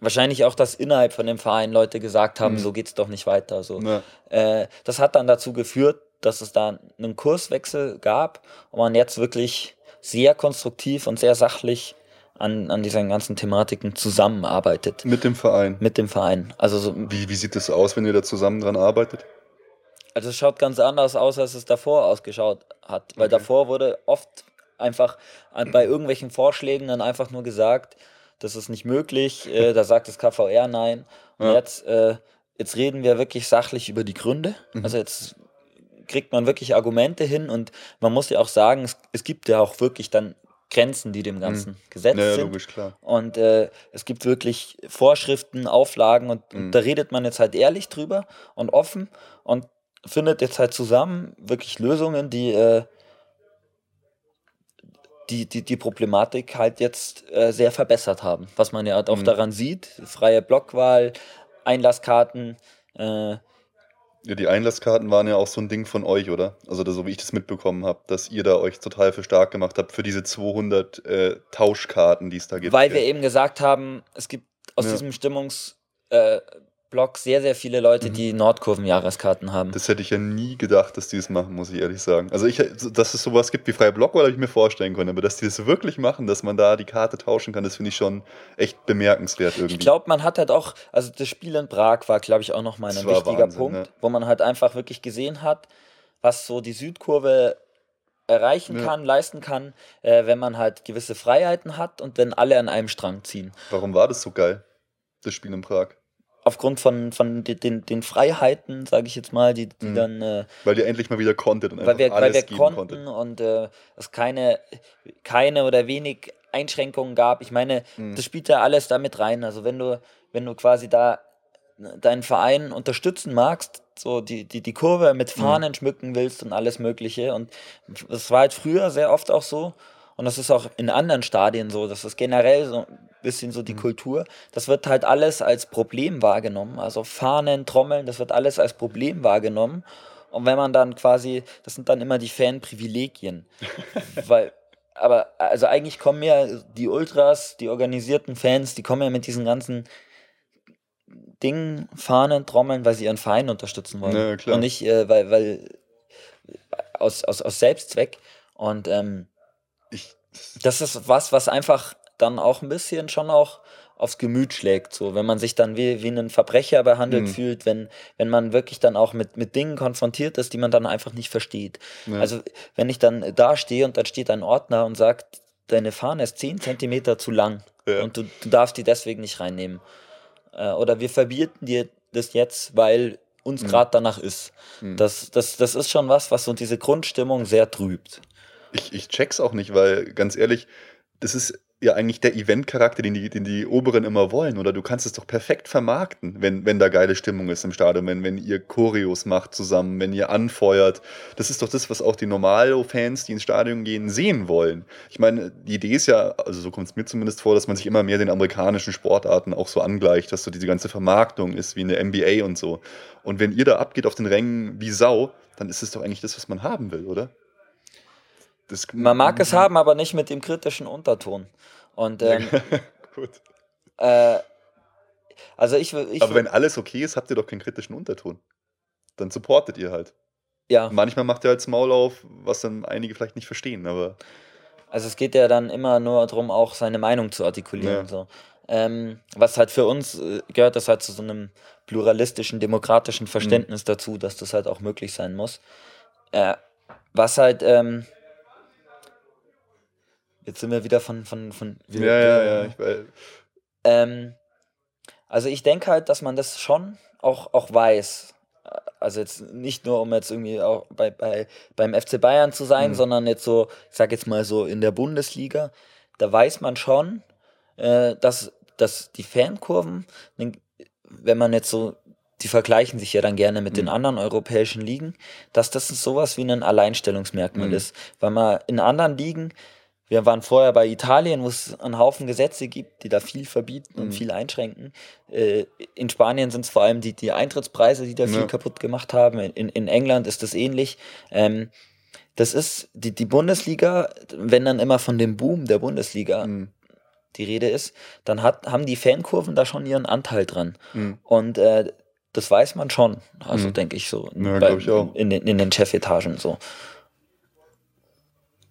[SPEAKER 3] wahrscheinlich auch, dass innerhalb von dem Verein Leute gesagt haben, mhm. so es doch nicht weiter. So. Ja. Äh, das hat dann dazu geführt, dass es da einen Kurswechsel gab und man jetzt wirklich sehr konstruktiv und sehr sachlich an, an diesen ganzen Thematiken zusammenarbeitet.
[SPEAKER 2] Mit dem Verein?
[SPEAKER 3] Mit dem Verein. Also so,
[SPEAKER 2] wie, wie sieht es aus, wenn ihr da zusammen dran arbeitet?
[SPEAKER 3] Also es schaut ganz anders aus, als es davor ausgeschaut hat. Weil okay. davor wurde oft einfach bei irgendwelchen Vorschlägen dann einfach nur gesagt, das ist nicht möglich, äh, da sagt das KVR nein. Und ja. jetzt, äh, jetzt reden wir wirklich sachlich über die Gründe. Mhm. Also jetzt kriegt man wirklich Argumente hin und man muss ja auch sagen, es, es gibt ja auch wirklich dann Grenzen, die dem Ganzen mhm. gesetzt ja, sind. Logisch, klar. Und äh, es gibt wirklich Vorschriften, Auflagen und, mhm. und, da redet man jetzt halt ehrlich drüber und offen und findet jetzt halt zusammen wirklich Lösungen, die äh, die, die, die Problematik halt jetzt äh, sehr verbessert haben. Was man ja auch mhm. daran sieht, freie Blockwahl, Einlasskarten. Äh,
[SPEAKER 2] ja, die Einlasskarten waren ja auch so ein Ding von euch, oder? Also so wie ich das mitbekommen habe, dass ihr da euch total für stark gemacht habt für diese 200 äh, Tauschkarten, die es da gibt.
[SPEAKER 3] Weil wir eben gesagt haben, es gibt aus ja. diesem Stimmungs... Äh, Blog sehr, sehr viele Leute, mhm. die Nordkurven-Jahreskarten haben.
[SPEAKER 2] Das hätte ich ja nie gedacht, dass die das machen, muss ich ehrlich sagen. Also, ich, dass es sowas gibt wie freie Blockwahl, habe ich mir vorstellen können, aber dass die das wirklich machen, dass man da die Karte tauschen kann, das finde ich schon echt bemerkenswert irgendwie.
[SPEAKER 3] Ich glaube, man hat halt auch, also das Spiel in Prag war, glaube ich, auch nochmal ein wichtiger Wahnsinn, Punkt, ne? wo man halt einfach wirklich gesehen hat, was so die Südkurve erreichen ja. kann, leisten kann, äh, wenn man halt gewisse Freiheiten hat und wenn alle an einem Strang ziehen.
[SPEAKER 2] Warum war das so geil, das Spiel in Prag?
[SPEAKER 3] Aufgrund von, von den, den Freiheiten, sage ich jetzt mal, die, die mhm. dann. Äh,
[SPEAKER 2] weil ihr endlich mal wieder konntet
[SPEAKER 3] und weil wir, alles weil wir konnten konntet. und äh, es keine, keine oder wenig Einschränkungen gab. Ich meine, mhm. das spielt ja alles damit rein. Also wenn du, wenn du quasi da deinen Verein unterstützen magst, so die, die, die Kurve mit mhm. Fahnen mhm. schmücken willst und alles Mögliche. Und das war halt früher sehr oft auch so. Und das ist auch in anderen Stadien so. Das ist generell so ein bisschen so die mhm. Kultur. Das wird halt alles als Problem wahrgenommen. Also Fahnen, Trommeln, das wird alles als Problem wahrgenommen. Und wenn man dann quasi, das sind dann immer die Fanprivilegien. Weil, aber also eigentlich kommen ja die Ultras, die organisierten Fans, die kommen ja mit diesen ganzen Dingen, Fahnen, Trommeln, weil sie ihren Verein unterstützen wollen. Ja, klar. Und nicht, äh, weil, weil aus, aus, aus Selbstzweck. Und ähm, ich, das ist was, was einfach dann auch ein bisschen schon auch aufs Gemüt schlägt, so wenn man sich dann wie, wie ein Verbrecher behandelt mhm. fühlt, wenn, wenn man wirklich dann auch mit, mit Dingen konfrontiert ist, die man dann einfach nicht versteht. Ja. Also wenn ich dann da stehe und dann steht ein Ordner und sagt, deine Fahne ist 10 Zentimeter zu lang ja. und du, du darfst die deswegen nicht reinnehmen. Äh, oder wir verbieten dir das jetzt, weil uns mhm. gerade danach ist. Mhm. Das, das, das ist schon was, was so diese Grundstimmung sehr trübt
[SPEAKER 2] ich, ich check's auch nicht, weil ganz ehrlich, das ist ja eigentlich der Event-Charakter, den die, den die Oberen immer wollen. Oder du kannst es doch perfekt vermarkten, wenn, wenn da geile Stimmung ist im Stadion, wenn, wenn ihr Choreos macht zusammen, wenn ihr anfeuert. Das ist doch das, was auch die Normalo-Fans, die ins Stadion gehen, sehen wollen. Ich meine, die Idee ist ja, also so kommt es mir zumindest vor, dass man sich immer mehr den amerikanischen Sportarten auch so angleicht, dass so diese ganze Vermarktung ist wie in der NBA und so. Und wenn ihr da abgeht auf den Rängen wie Sau, dann ist es doch eigentlich das, was man haben will, oder?
[SPEAKER 3] Das, Man mag es haben, aber nicht mit dem kritischen Unterton. Und ähm, gut. Äh, also ich, ich
[SPEAKER 2] Aber wenn alles okay ist, habt ihr doch keinen kritischen Unterton. Dann supportet ihr halt.
[SPEAKER 3] Ja.
[SPEAKER 2] Manchmal macht ihr halt das Maul auf, was dann einige vielleicht nicht verstehen, aber.
[SPEAKER 3] Also es geht ja dann immer nur darum, auch seine Meinung zu artikulieren. Ja. So. Ähm, was halt für uns äh, gehört das halt zu so einem pluralistischen, demokratischen Verständnis mhm. dazu, dass das halt auch möglich sein muss. Äh, was halt, ähm, jetzt sind wir wieder von, von, von
[SPEAKER 2] ja, ja, ja, ich weiß.
[SPEAKER 3] Ähm, also ich denke halt, dass man das schon auch, auch weiß. Also jetzt nicht nur, um jetzt irgendwie auch bei, bei, beim FC Bayern zu sein, mhm. sondern jetzt so, ich sag jetzt mal so in der Bundesliga, da weiß man schon, äh, dass, dass die Fankurven, wenn man jetzt so, die vergleichen sich ja dann gerne mit mhm. den anderen europäischen Ligen, dass das sowas wie ein Alleinstellungsmerkmal mhm. ist. Weil man in anderen Ligen, wir waren vorher bei Italien, wo es einen Haufen Gesetze gibt, die da viel verbieten und mhm. viel einschränken. Äh, in Spanien sind es vor allem die, die Eintrittspreise, die da viel ja. kaputt gemacht haben. In, in England ist das ähnlich. Ähm, das ist die, die Bundesliga, wenn dann immer von dem Boom der Bundesliga mhm. die Rede ist, dann hat, haben die Fankurven da schon ihren Anteil dran. Mhm. Und äh, das weiß man schon. Also mhm. denke ich so.
[SPEAKER 2] Ja, bei, ich auch.
[SPEAKER 3] In, den, in den Chefetagen so.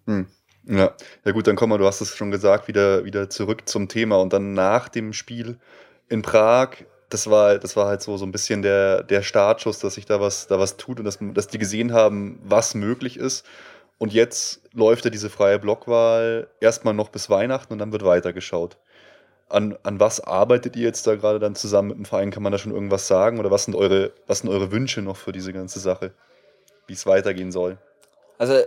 [SPEAKER 2] Hm. Ja. ja gut, dann kommen wir, du hast es schon gesagt, wieder, wieder zurück zum Thema. Und dann nach dem Spiel in Prag, das war, das war halt so, so ein bisschen der, der Startschuss, dass sich da was, da was tut und dass, dass die gesehen haben, was möglich ist. Und jetzt läuft ja diese freie Blockwahl erstmal noch bis Weihnachten und dann wird weitergeschaut. An, an was arbeitet ihr jetzt da gerade dann zusammen mit dem Verein? Kann man da schon irgendwas sagen? Oder was sind eure, was sind eure Wünsche noch für diese ganze Sache? Wie es weitergehen soll?
[SPEAKER 3] Also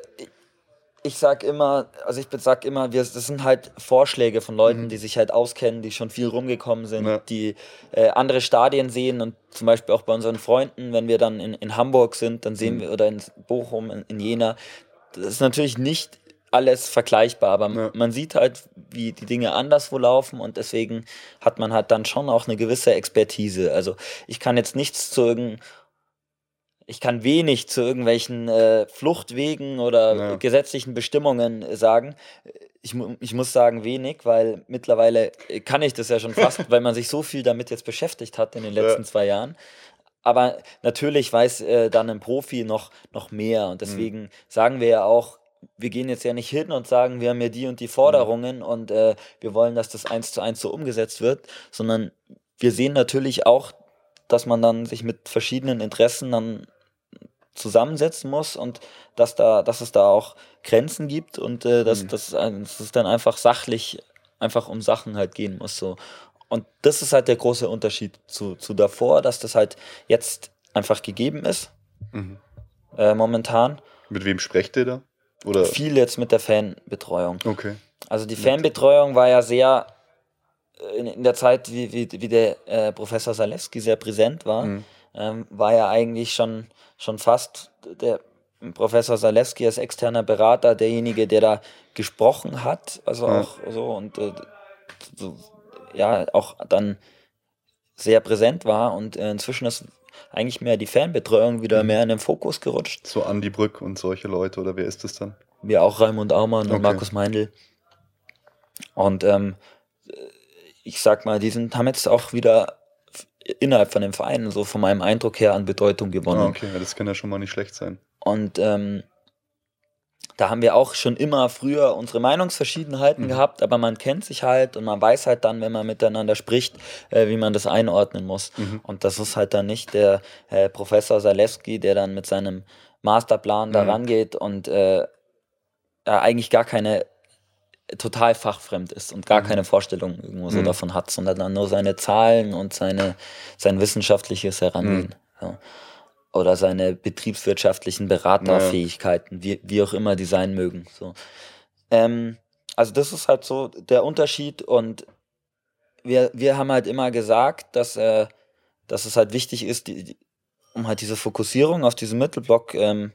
[SPEAKER 3] ich sag immer, also ich sag immer, wir, das sind halt Vorschläge von Leuten, mhm. die sich halt auskennen, die schon viel rumgekommen sind, ja. die äh, andere Stadien sehen und zum Beispiel auch bei unseren Freunden, wenn wir dann in, in Hamburg sind, dann sehen mhm. wir, oder in Bochum, in, in Jena, das ist natürlich nicht alles vergleichbar, aber ja. man sieht halt, wie die Dinge anderswo laufen und deswegen hat man halt dann schon auch eine gewisse Expertise. Also ich kann jetzt nichts zu irgendeinem ich kann wenig zu irgendwelchen äh, Fluchtwegen oder ja. gesetzlichen Bestimmungen äh, sagen. Ich, ich muss sagen wenig, weil mittlerweile kann ich das ja schon fast, weil man sich so viel damit jetzt beschäftigt hat in den letzten ja. zwei Jahren. Aber natürlich weiß äh, dann ein Profi noch, noch mehr und deswegen mhm. sagen wir ja auch, wir gehen jetzt ja nicht hin und sagen, wir haben ja die und die Forderungen mhm. und äh, wir wollen, dass das eins zu eins so umgesetzt wird, sondern wir sehen natürlich auch, dass man dann sich mit verschiedenen Interessen dann zusammensetzen muss und dass da, dass es da auch Grenzen gibt und äh, dass, mhm. dass, dass es dann einfach sachlich einfach um Sachen halt gehen muss. So. Und das ist halt der große Unterschied zu, zu davor, dass das halt jetzt einfach gegeben ist. Mhm. Äh, momentan.
[SPEAKER 2] Mit wem sprecht ihr da? Oder?
[SPEAKER 3] Viel jetzt mit der Fanbetreuung.
[SPEAKER 2] Okay.
[SPEAKER 3] Also die Fanbetreuung war ja sehr äh, in, in der Zeit, wie, wie, wie der äh, Professor Zalewski sehr präsent war, mhm. Ähm, war ja eigentlich schon schon fast der Professor Zalewski als externer Berater derjenige, der da gesprochen hat, also ja. auch so und äh, so, ja, auch dann sehr präsent war und äh, inzwischen ist eigentlich mehr die Fanbetreuung wieder mhm. mehr in den Fokus gerutscht.
[SPEAKER 2] So Andi Brück und solche Leute oder wer ist das dann?
[SPEAKER 3] Wir auch Raimund Aumann okay. und Markus Meindl. Und ähm, ich sag mal, die sind, haben jetzt auch wieder innerhalb von dem Verein, so von meinem Eindruck her, an Bedeutung gewonnen. Ah,
[SPEAKER 2] okay, das kann ja schon mal nicht schlecht sein.
[SPEAKER 3] Und ähm, da haben wir auch schon immer früher unsere Meinungsverschiedenheiten mhm. gehabt, aber man kennt sich halt und man weiß halt dann, wenn man miteinander spricht, äh, wie man das einordnen muss. Mhm. Und das ist halt dann nicht der äh, Professor Zalewski, der dann mit seinem Masterplan mhm. da rangeht und äh, eigentlich gar keine total fachfremd ist und gar mhm. keine Vorstellung irgendwo so mhm. davon hat, sondern dann nur seine Zahlen und seine, sein wissenschaftliches Herangehen. Mhm. Ja. Oder seine betriebswirtschaftlichen Beraterfähigkeiten, wie, wie auch immer die sein mögen. So. Ähm, also das ist halt so der Unterschied und wir, wir haben halt immer gesagt, dass, äh, dass es halt wichtig ist, die, die, um halt diese Fokussierung auf diesen Mittelblock ähm,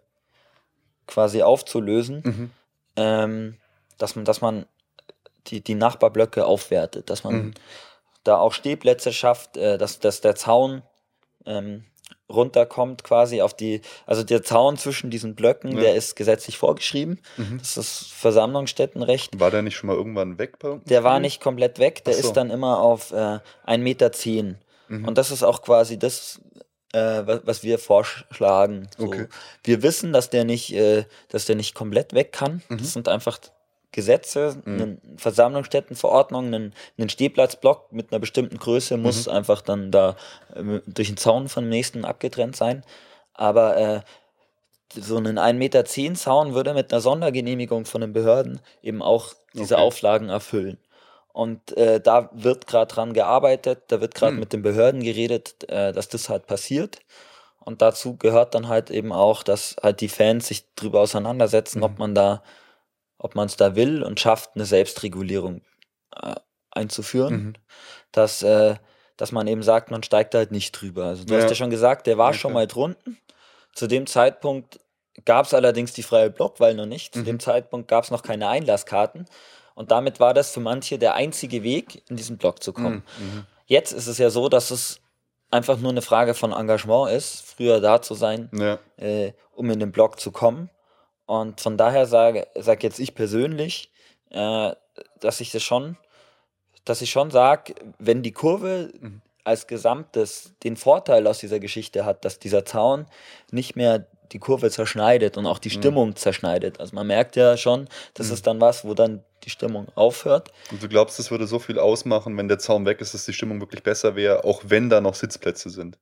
[SPEAKER 3] quasi aufzulösen, mhm. ähm, dass man, dass man die, die Nachbarblöcke aufwertet, dass man mhm. da auch Stehplätze schafft, äh, dass, dass der Zaun ähm, runterkommt quasi auf die, also der Zaun zwischen diesen Blöcken, ja. der ist gesetzlich vorgeschrieben. Mhm. Das ist Versammlungsstättenrecht.
[SPEAKER 2] War der nicht schon mal irgendwann weg?
[SPEAKER 3] Bei der war nicht komplett weg, der so. ist dann immer auf äh, 1,10 Meter. Zehn. Mhm. Und das ist auch quasi das, äh, was wir vorschlagen. So. Okay. Wir wissen, dass der nicht, äh, dass der nicht komplett weg kann. Mhm. Das sind einfach Gesetze,
[SPEAKER 2] Mhm.
[SPEAKER 3] eine Versammlungsstättenverordnung, einen, einen Stehplatzblock mit einer bestimmten Größe muss
[SPEAKER 2] Mhm.
[SPEAKER 3] einfach dann da äh, durch den Zaun vom nächsten abgetrennt sein. Aber äh, so einen 1,10 Meter Zaun würde mit einer Sondergenehmigung von den Behörden eben auch diese
[SPEAKER 2] Okay.
[SPEAKER 3] Auflagen erfüllen. Und äh, da wird gerade dran gearbeitet, da wird gerade
[SPEAKER 2] Hm.
[SPEAKER 3] mit den Behörden geredet, äh, dass das halt passiert. Und dazu gehört dann halt eben auch, dass halt die Fans sich drüber auseinandersetzen,
[SPEAKER 2] Mhm.
[SPEAKER 3] ob man da, ob man es da will und schafft, eine Selbstregulierung äh, einzuführen.
[SPEAKER 2] Mhm.
[SPEAKER 3] Dass, äh, dass man eben sagt, man steigt da halt nicht drüber. Also du
[SPEAKER 2] Ja.
[SPEAKER 3] hast ja schon gesagt, der war
[SPEAKER 2] Ja,
[SPEAKER 3] schon mal drunten. Zu dem Zeitpunkt gab es allerdings die freie Blockwahl noch nicht. Zu
[SPEAKER 2] Mhm.
[SPEAKER 3] dem Zeitpunkt gab es noch keine Einlasskarten. Und damit war das für manche der einzige Weg, in diesen Block zu kommen.
[SPEAKER 2] Mhm.
[SPEAKER 3] Jetzt ist es ja so, dass es einfach nur eine Frage von Engagement ist, früher da zu sein,
[SPEAKER 2] Ja.
[SPEAKER 3] äh, um in den Block zu kommen. Und von daher sage sag jetzt ich persönlich, äh, dass ich das schon, dass ich schon sage, wenn die Kurve
[SPEAKER 2] Mhm.
[SPEAKER 3] als Gesamtes den Vorteil aus dieser Geschichte hat, dass dieser Zaun nicht mehr die Kurve zerschneidet und auch die
[SPEAKER 2] Mhm.
[SPEAKER 3] Stimmung zerschneidet. Also man merkt ja schon, das
[SPEAKER 2] Mhm.
[SPEAKER 3] ist dann was, wo dann die Stimmung aufhört.
[SPEAKER 2] Und du glaubst, es würde so viel ausmachen, wenn der Zaun weg ist, dass die Stimmung wirklich besser wäre, auch wenn da noch Sitzplätze sind?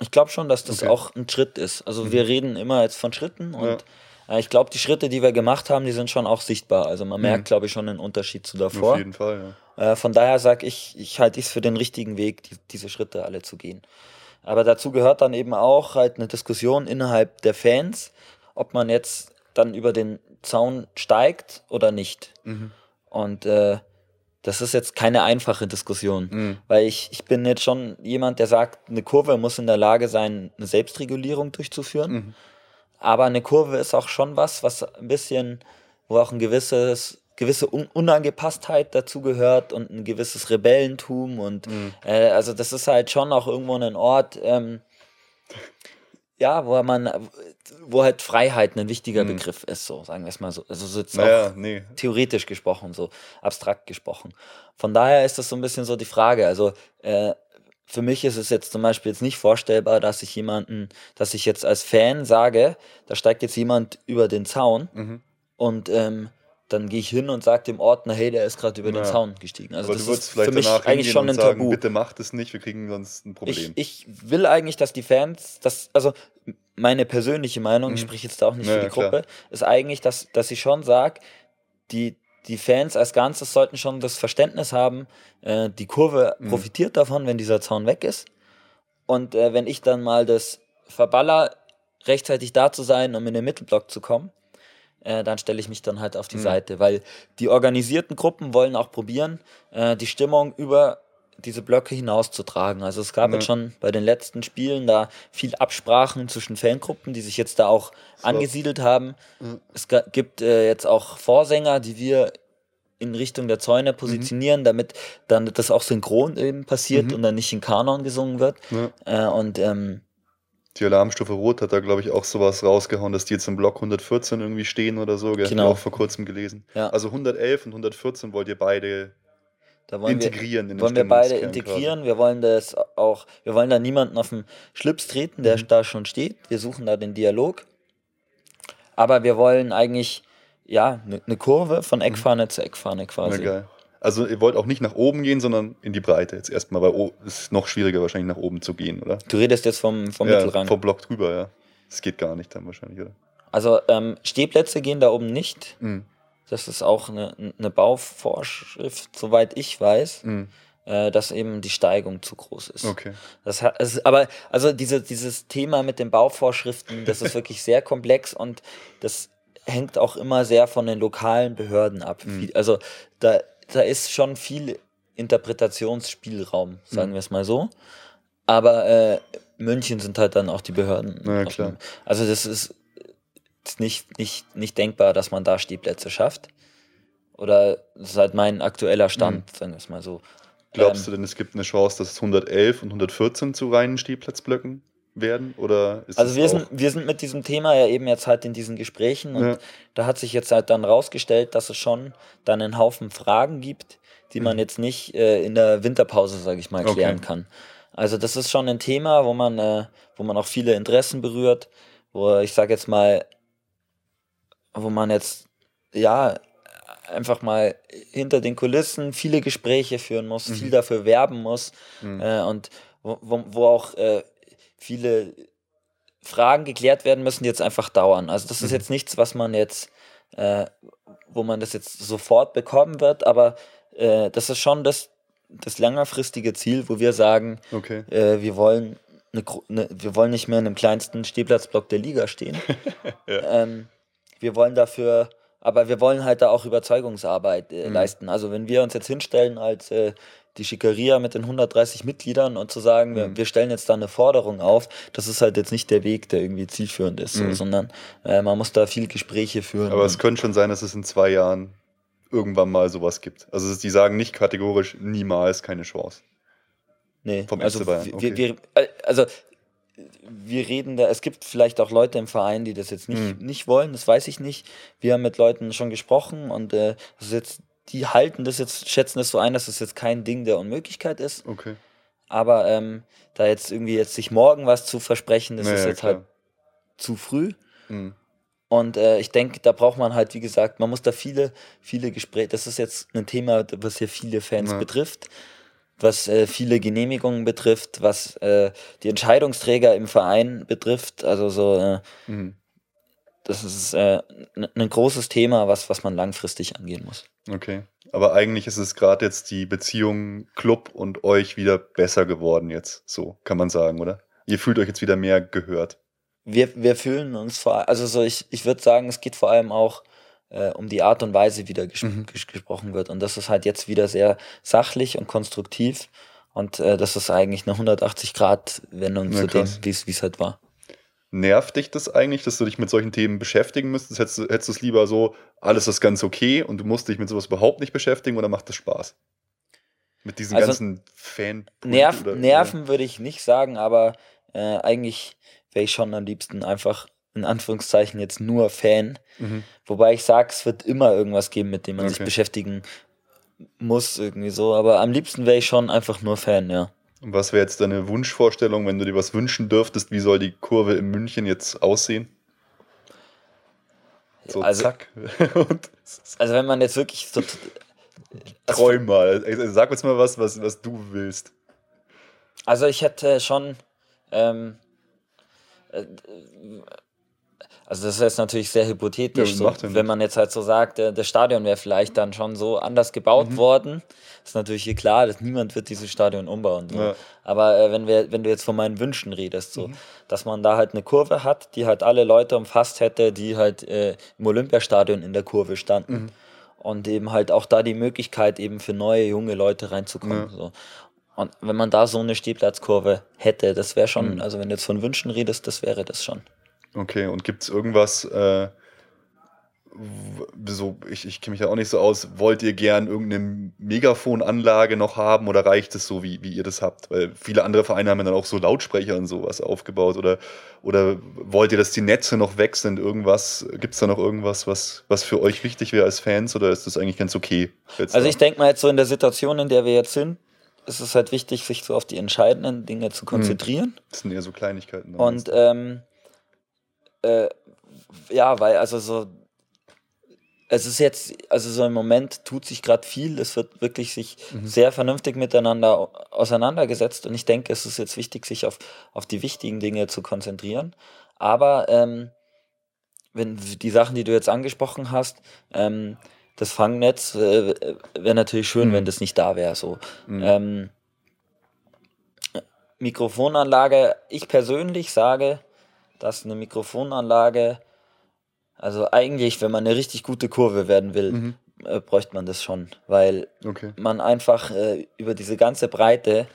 [SPEAKER 3] Ich glaube schon, dass das
[SPEAKER 2] Okay.
[SPEAKER 3] auch ein Schritt ist. Also
[SPEAKER 2] Mhm.
[SPEAKER 3] wir reden immer jetzt von Schritten und äh, ich glaube, die Schritte, die wir gemacht haben, die sind schon auch sichtbar. Also man
[SPEAKER 2] Mhm.
[SPEAKER 3] merkt, glaube ich, schon einen Unterschied zu
[SPEAKER 2] Auf
[SPEAKER 3] davor.
[SPEAKER 2] jeden Fall, ja.
[SPEAKER 3] Äh, von daher sage ich, ich halte es für den richtigen Weg, die, diese Schritte alle zu gehen. Aber dazu gehört dann eben auch halt eine Diskussion innerhalb der Fans, ob man jetzt dann über den Zaun steigt oder nicht.
[SPEAKER 2] Mhm.
[SPEAKER 3] Und äh, das ist jetzt keine einfache Diskussion.
[SPEAKER 2] Mhm.
[SPEAKER 3] Weil ich, ich bin jetzt schon jemand, der sagt, eine Kurve muss in der Lage sein, eine Selbstregulierung durchzuführen.
[SPEAKER 2] Mhm.
[SPEAKER 3] Aber eine Kurve ist auch schon was, was ein bisschen, wo auch ein gewisses, gewisse Un Unangepasstheit dazu gehört und ein gewisses Rebellentum und
[SPEAKER 2] Mhm.
[SPEAKER 3] äh, also das ist halt schon auch irgendwo ein Ort, ähm, ja, wo man, wo halt Freiheit ein wichtiger
[SPEAKER 2] Mhm.
[SPEAKER 3] Begriff ist, so sagen wir es mal so. Also so jetzt
[SPEAKER 2] Naja,
[SPEAKER 3] auch
[SPEAKER 2] nee.
[SPEAKER 3] theoretisch gesprochen, so abstrakt gesprochen. Von daher ist das so ein bisschen so die Frage. Also äh, für mich ist es jetzt zum Beispiel jetzt nicht vorstellbar, dass ich jemanden, dass ich jetzt als Fan sage, da steigt jetzt jemand über den Zaun
[SPEAKER 2] Mhm.
[SPEAKER 3] und ähm, dann gehe ich hin und sage dem Ordner, hey, der ist gerade über den
[SPEAKER 2] Ja.
[SPEAKER 3] Zaun gestiegen. Also
[SPEAKER 2] Aber
[SPEAKER 3] das ist für mich eigentlich schon ein
[SPEAKER 2] sagen,
[SPEAKER 3] Tabu.
[SPEAKER 2] bitte macht es nicht, wir kriegen sonst ein
[SPEAKER 3] Ich,
[SPEAKER 2] Problem.
[SPEAKER 3] ich will eigentlich, dass die Fans, das, also meine persönliche Meinung, ich
[SPEAKER 2] Mhm.
[SPEAKER 3] spreche jetzt da auch nicht
[SPEAKER 2] Ja,
[SPEAKER 3] für die
[SPEAKER 2] ja, klar.
[SPEAKER 3] Gruppe, ist eigentlich, dass, dass ich schon sage, die, die Fans als Ganzes sollten schon das Verständnis haben, äh, die Kurve
[SPEAKER 2] Mhm.
[SPEAKER 3] profitiert davon, wenn dieser Zaun weg ist. Und äh, wenn ich dann mal das verballer, rechtzeitig da zu sein, um in den Mittelblock zu kommen, äh, dann stelle ich mich dann halt auf die
[SPEAKER 2] Mhm.
[SPEAKER 3] Seite, weil die organisierten Gruppen wollen auch probieren, äh, die Stimmung über diese Blöcke hinauszutragen. Also es gab
[SPEAKER 2] Ja.
[SPEAKER 3] jetzt schon bei den letzten Spielen da viel Absprachen zwischen Fangruppen, die sich jetzt da auch angesiedelt haben.
[SPEAKER 2] Ja.
[SPEAKER 3] Es gibt äh, jetzt auch Vorsänger, die wir in Richtung der Zäune positionieren, damit dann das auch synchron eben passiert
[SPEAKER 2] Mhm.
[SPEAKER 3] und dann nicht in Kanon gesungen wird.
[SPEAKER 2] Ja.
[SPEAKER 3] Äh, und ähm,
[SPEAKER 2] Die Alarmstufe Rot hat da, glaube ich, auch sowas rausgehauen, dass die jetzt im Block 114 irgendwie stehen oder so. Gell?
[SPEAKER 3] Genau.
[SPEAKER 2] auch vor kurzem gelesen.
[SPEAKER 3] Ja.
[SPEAKER 2] Also 111 und 114 wollt ihr beide
[SPEAKER 3] da wollen wir,
[SPEAKER 2] integrieren in den
[SPEAKER 3] wollen wir beide integrieren. Wir wollen das auch, wir wollen da niemanden auf den Schlips treten, der
[SPEAKER 2] Mhm.
[SPEAKER 3] da schon steht. Wir suchen da den Dialog. Aber wir wollen eigentlich, ja, eine ne Kurve von Eckfahne zu Eckfahne
[SPEAKER 2] Quasi.
[SPEAKER 3] quasi.
[SPEAKER 2] Mhm. Ja, geil. Also ihr wollt auch nicht nach oben gehen, sondern in die Breite jetzt erstmal, weil es ist noch schwieriger wahrscheinlich nach oben zu gehen, oder?
[SPEAKER 3] Du redest jetzt vom, vom
[SPEAKER 2] ja,
[SPEAKER 3] Mittelrang.
[SPEAKER 2] Vom Block drüber, ja. Das geht gar nicht dann wahrscheinlich, oder?
[SPEAKER 3] Also ähm, Stehplätze gehen da oben nicht.
[SPEAKER 2] Mhm.
[SPEAKER 3] Das ist auch eine, eine Bauvorschrift, soweit ich weiß,
[SPEAKER 2] Mhm.
[SPEAKER 3] äh, dass eben die Steigung zu groß ist.
[SPEAKER 2] Okay.
[SPEAKER 3] Das hat, es, aber also diese, dieses Thema mit den Bauvorschriften, das ist wirklich sehr komplex und das hängt auch immer sehr von den lokalen Behörden ab.
[SPEAKER 2] Mhm.
[SPEAKER 3] Also da, da ist schon viel Interpretationsspielraum, sagen
[SPEAKER 2] Mhm.
[SPEAKER 3] wir es mal so. Aber äh, München sind halt dann auch die Behörden.
[SPEAKER 2] Ja, klar.
[SPEAKER 3] Also das ist ist nicht, nicht, nicht denkbar, dass man da Stehplätze schafft. Oder das ist halt mein aktueller Stand, sagen wir es mal so.
[SPEAKER 2] Glaubst
[SPEAKER 3] Ähm,
[SPEAKER 2] du denn, es gibt eine Chance, dass 111 und 114 zu reinen Stehplatzblöcken werden? Oder ist
[SPEAKER 3] Also wir sind, wir sind mit diesem Thema ja eben jetzt halt in diesen Gesprächen und
[SPEAKER 2] Ja.
[SPEAKER 3] da hat sich jetzt halt dann rausgestellt, dass es schon dann einen Haufen Fragen gibt, die man
[SPEAKER 2] Mhm.
[SPEAKER 3] jetzt nicht äh, in der Winterpause, sage ich mal,
[SPEAKER 2] Okay.
[SPEAKER 3] klären kann. Also das ist schon ein Thema, wo man, äh, wo man auch viele Interessen berührt, wo ich sage jetzt mal, wo man jetzt ja einfach mal hinter den Kulissen viele Gespräche führen muss, mhm. viel dafür werben muss mhm. äh, und wo, wo, wo auch äh, viele Fragen geklärt werden müssen, die jetzt einfach dauern. Also das ist mhm. jetzt nichts, was man jetzt, äh, wo man das jetzt sofort bekommen wird, aber äh, das ist schon das, das längerfristige Ziel, wo wir sagen,
[SPEAKER 2] okay.
[SPEAKER 3] äh, wir wollen eine, eine, wir wollen nicht mehr in dem kleinsten Stehplatzblock der Liga stehen. ja. ähm, wir wollen dafür, aber wir wollen halt da auch Überzeugungsarbeit äh, mhm. leisten. Also wenn wir uns jetzt hinstellen als äh, die Schickeria mit den 130 Mitgliedern und zu sagen, mhm. wir, wir, stellen jetzt da eine Forderung auf, das ist halt jetzt nicht der Weg, der irgendwie zielführend ist, mhm. so, sondern äh, man muss da viel Gespräche führen.
[SPEAKER 2] Aber es könnte schon sein, dass es in zwei Jahren irgendwann mal sowas gibt. Also die sagen nicht kategorisch niemals keine Chance.
[SPEAKER 3] Nee, vom also. Okay. Wir, wir, äh, also wir reden da, es gibt vielleicht auch Leute im Verein, die das jetzt nicht, hm. nicht wollen, das weiß ich nicht. Wir haben mit Leuten schon gesprochen und äh, das jetzt, die halten das jetzt, schätzen das so ein, dass das jetzt kein Ding der Unmöglichkeit ist.
[SPEAKER 2] Okay.
[SPEAKER 3] Aber ähm, da jetzt irgendwie jetzt sich morgen was zu versprechen, das naja, ist jetzt klar. halt zu früh. Hm. Und äh, ich denke, da braucht man halt, wie gesagt, man muss da viele, viele Gespräche, das ist jetzt ein Thema, was hier viele Fans ja. betrifft was äh, viele Genehmigungen betrifft, was äh, die Entscheidungsträger im Verein betrifft. Also so, äh, mhm. das ist äh, ein großes Thema, was, was man langfristig angehen muss.
[SPEAKER 2] Okay. Aber eigentlich ist es gerade jetzt die Beziehung Club und euch wieder besser geworden jetzt, so kann man sagen, oder? Ihr fühlt euch jetzt wieder mehr gehört.
[SPEAKER 3] Wir, wir fühlen uns vor also so ich, ich würde sagen, es geht vor allem auch äh, um die Art und Weise wieder ges mhm. ges gesprochen wird. Und das ist halt jetzt wieder sehr sachlich und konstruktiv. Und äh, das ist eigentlich eine 180-Grad-Wendung zu dem, wie es halt war.
[SPEAKER 2] Nervt dich das eigentlich, dass du dich mit solchen Themen beschäftigen müsstest? Hättest du, hättest du es lieber so, alles ist ganz okay und du musst dich mit sowas überhaupt nicht beschäftigen oder macht das Spaß? Mit diesen also, ganzen Fan.
[SPEAKER 3] Nerv, oder, Nerven oder? würde ich nicht sagen, aber äh, eigentlich wäre ich schon am liebsten einfach in Anführungszeichen jetzt nur Fan. Mhm. Wobei ich sage, es wird immer irgendwas geben, mit dem man okay. sich beschäftigen muss, irgendwie so. Aber am liebsten wäre ich schon einfach nur Fan, ja.
[SPEAKER 2] Und was wäre jetzt deine Wunschvorstellung, wenn du dir was wünschen dürftest? Wie soll die Kurve in München jetzt aussehen?
[SPEAKER 3] So, also, zack. also, wenn man jetzt wirklich so.
[SPEAKER 2] Träum mal. Sag uns mal was, was, was du willst.
[SPEAKER 3] Also, ich hätte schon. Ähm, äh, also das ist jetzt natürlich sehr hypothetisch, ja, so, wenn man jetzt halt so sagt, äh, das Stadion wäre vielleicht dann schon so anders gebaut mhm. worden. Ist natürlich hier klar, dass niemand wird dieses Stadion umbauen. So. Ja. Aber äh, wenn, wir, wenn du jetzt von meinen Wünschen redest, so, mhm. dass man da halt eine Kurve hat, die halt alle Leute umfasst hätte, die halt äh, im Olympiastadion in der Kurve standen. Mhm. Und eben halt auch da die Möglichkeit eben für neue, junge Leute reinzukommen. Ja. So. Und wenn man da so eine Stehplatzkurve hätte, das wäre schon, mhm. also wenn du jetzt von Wünschen redest, das wäre das schon.
[SPEAKER 2] Okay, und gibt es irgendwas, äh, so, ich, ich kenne mich ja auch nicht so aus, wollt ihr gern irgendeine Megafonanlage noch haben oder reicht es so, wie, wie ihr das habt? Weil viele andere Vereine haben ja dann auch so Lautsprecher und sowas aufgebaut oder, oder wollt ihr, dass die Netze noch weg sind? Irgendwas, gibt es da noch irgendwas, was, was für euch wichtig wäre als Fans oder ist das eigentlich ganz okay?
[SPEAKER 3] Also ich denke mal jetzt so in der Situation, in der wir jetzt sind, ist es halt wichtig, sich so auf die entscheidenden Dinge zu hm. konzentrieren.
[SPEAKER 2] Das sind eher so Kleinigkeiten.
[SPEAKER 3] Und ähm, äh, ja, weil also so, es ist jetzt, also so im Moment tut sich gerade viel, es wird wirklich sich mhm. sehr vernünftig miteinander auseinandergesetzt und ich denke, es ist jetzt wichtig, sich auf, auf die wichtigen Dinge zu konzentrieren. Aber ähm, wenn die Sachen, die du jetzt angesprochen hast, ähm, das Fangnetz äh, wäre natürlich schön, mhm. wenn das nicht da wäre. So. Mhm. Ähm, Mikrofonanlage, ich persönlich sage, dass eine Mikrofonanlage, also eigentlich, wenn man eine richtig gute Kurve werden will, mhm. äh, bräuchte man das schon, weil okay. man einfach äh, über diese ganze Breite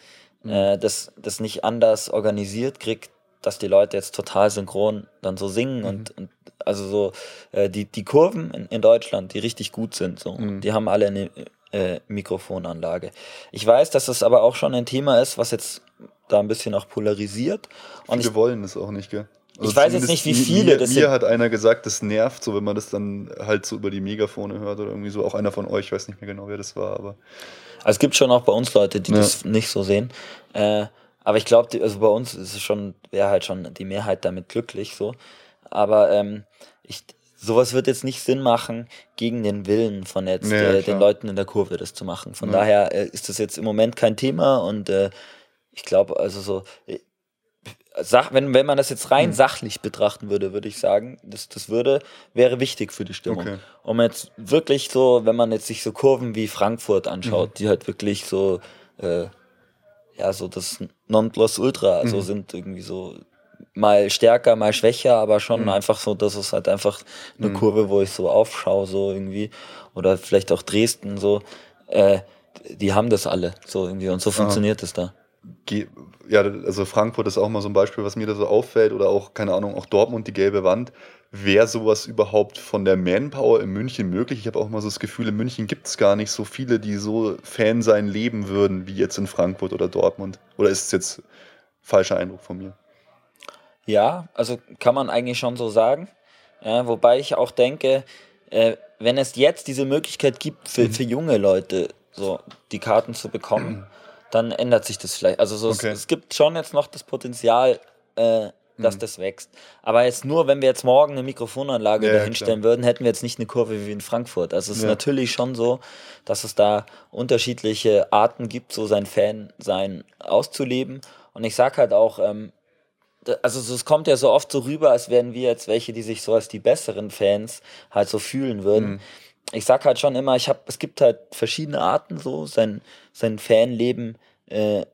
[SPEAKER 3] mhm. äh, das, das nicht anders organisiert kriegt, dass die Leute jetzt total synchron dann so singen mhm. und, und also so äh, die, die Kurven in, in Deutschland, die richtig gut sind, so, mhm. die haben alle eine äh, Mikrofonanlage. Ich weiß, dass das aber auch schon ein Thema ist, was jetzt da ein bisschen auch polarisiert.
[SPEAKER 2] Und Viele wollen es auch nicht, gell?
[SPEAKER 3] Also ich weiß jetzt nicht, wie viele
[SPEAKER 2] mir, Mir hat einer gesagt, das nervt so, wenn man das dann halt so über die Megafone hört oder irgendwie so. Auch einer von euch, ich weiß nicht mehr genau, wer das war, aber.
[SPEAKER 3] Also es gibt schon auch bei uns Leute, die ja. das nicht so sehen. Äh, aber ich glaube, also bei uns ist es schon, wäre halt schon die Mehrheit damit glücklich so. Aber ähm, ich, sowas wird jetzt nicht Sinn machen, gegen den Willen von jetzt
[SPEAKER 2] Ja,
[SPEAKER 3] äh, den Leuten in der Kurve das zu machen. Von
[SPEAKER 2] Ja.
[SPEAKER 3] daher äh, ist das jetzt im Moment kein Thema und äh, ich glaube, also so, äh, Sach, wenn, wenn man das jetzt
[SPEAKER 2] Hm.
[SPEAKER 3] rein sachlich betrachten würde, würde ich sagen, das, das würde, wäre wichtig für die Stimmung.
[SPEAKER 2] Okay.
[SPEAKER 3] Um jetzt wirklich so, wenn man jetzt sich so Kurven wie Frankfurt anschaut,
[SPEAKER 2] Mhm.
[SPEAKER 3] die halt wirklich so, äh, ja, so das Nonplusultra, also
[SPEAKER 2] Mhm.
[SPEAKER 3] sind irgendwie so mal stärker, mal schwächer, aber schon
[SPEAKER 2] Mhm.
[SPEAKER 3] einfach so, das ist halt einfach eine
[SPEAKER 2] Mhm.
[SPEAKER 3] Kurve, wo ich so aufschaue, so irgendwie. Oder vielleicht auch Dresden, so. Äh, die haben das alle, so irgendwie. Und so funktioniert es da.
[SPEAKER 2] Ge- Ja, also Frankfurt ist auch mal so ein Beispiel, was mir da so auffällt, oder auch, keine Ahnung, auch Dortmund, die gelbe Wand. Wäre sowas überhaupt von der Manpower in München möglich? Ich habe auch mal so das Gefühl, in München gibt es gar nicht so viele, die so Fan sein leben würden, wie jetzt in Frankfurt oder Dortmund. Oder ist es jetzt falscher Eindruck von mir?
[SPEAKER 3] Ja, also kann man eigentlich schon so sagen. Ja, wobei ich auch denke, äh, wenn es jetzt diese Möglichkeit gibt für,
[SPEAKER 2] Mhm.
[SPEAKER 3] für junge Leute, so die Karten zu bekommen, dann ändert sich das vielleicht. Also so,
[SPEAKER 2] Okay.
[SPEAKER 3] es, es gibt schon jetzt noch das Potenzial, äh, dass
[SPEAKER 2] Mhm.
[SPEAKER 3] das wächst. Aber jetzt nur, wenn wir jetzt morgen eine Mikrofonanlage
[SPEAKER 2] Ja,
[SPEAKER 3] dahinstellen würden, hätten wir jetzt nicht eine Kurve wie in Frankfurt. Also es ist
[SPEAKER 2] Ja.
[SPEAKER 3] natürlich schon so, dass es da unterschiedliche Arten gibt, so sein Fan-Sein auszuleben. Und ich sag halt auch, ähm, also so, es kommt ja so oft so rüber, als wären wir jetzt welche, die sich so als die besseren Fans halt so fühlen würden.
[SPEAKER 2] Mhm.
[SPEAKER 3] Ich sag halt schon immer, ich habe, es gibt halt verschiedene Arten, so sein, sein Fanleben äh,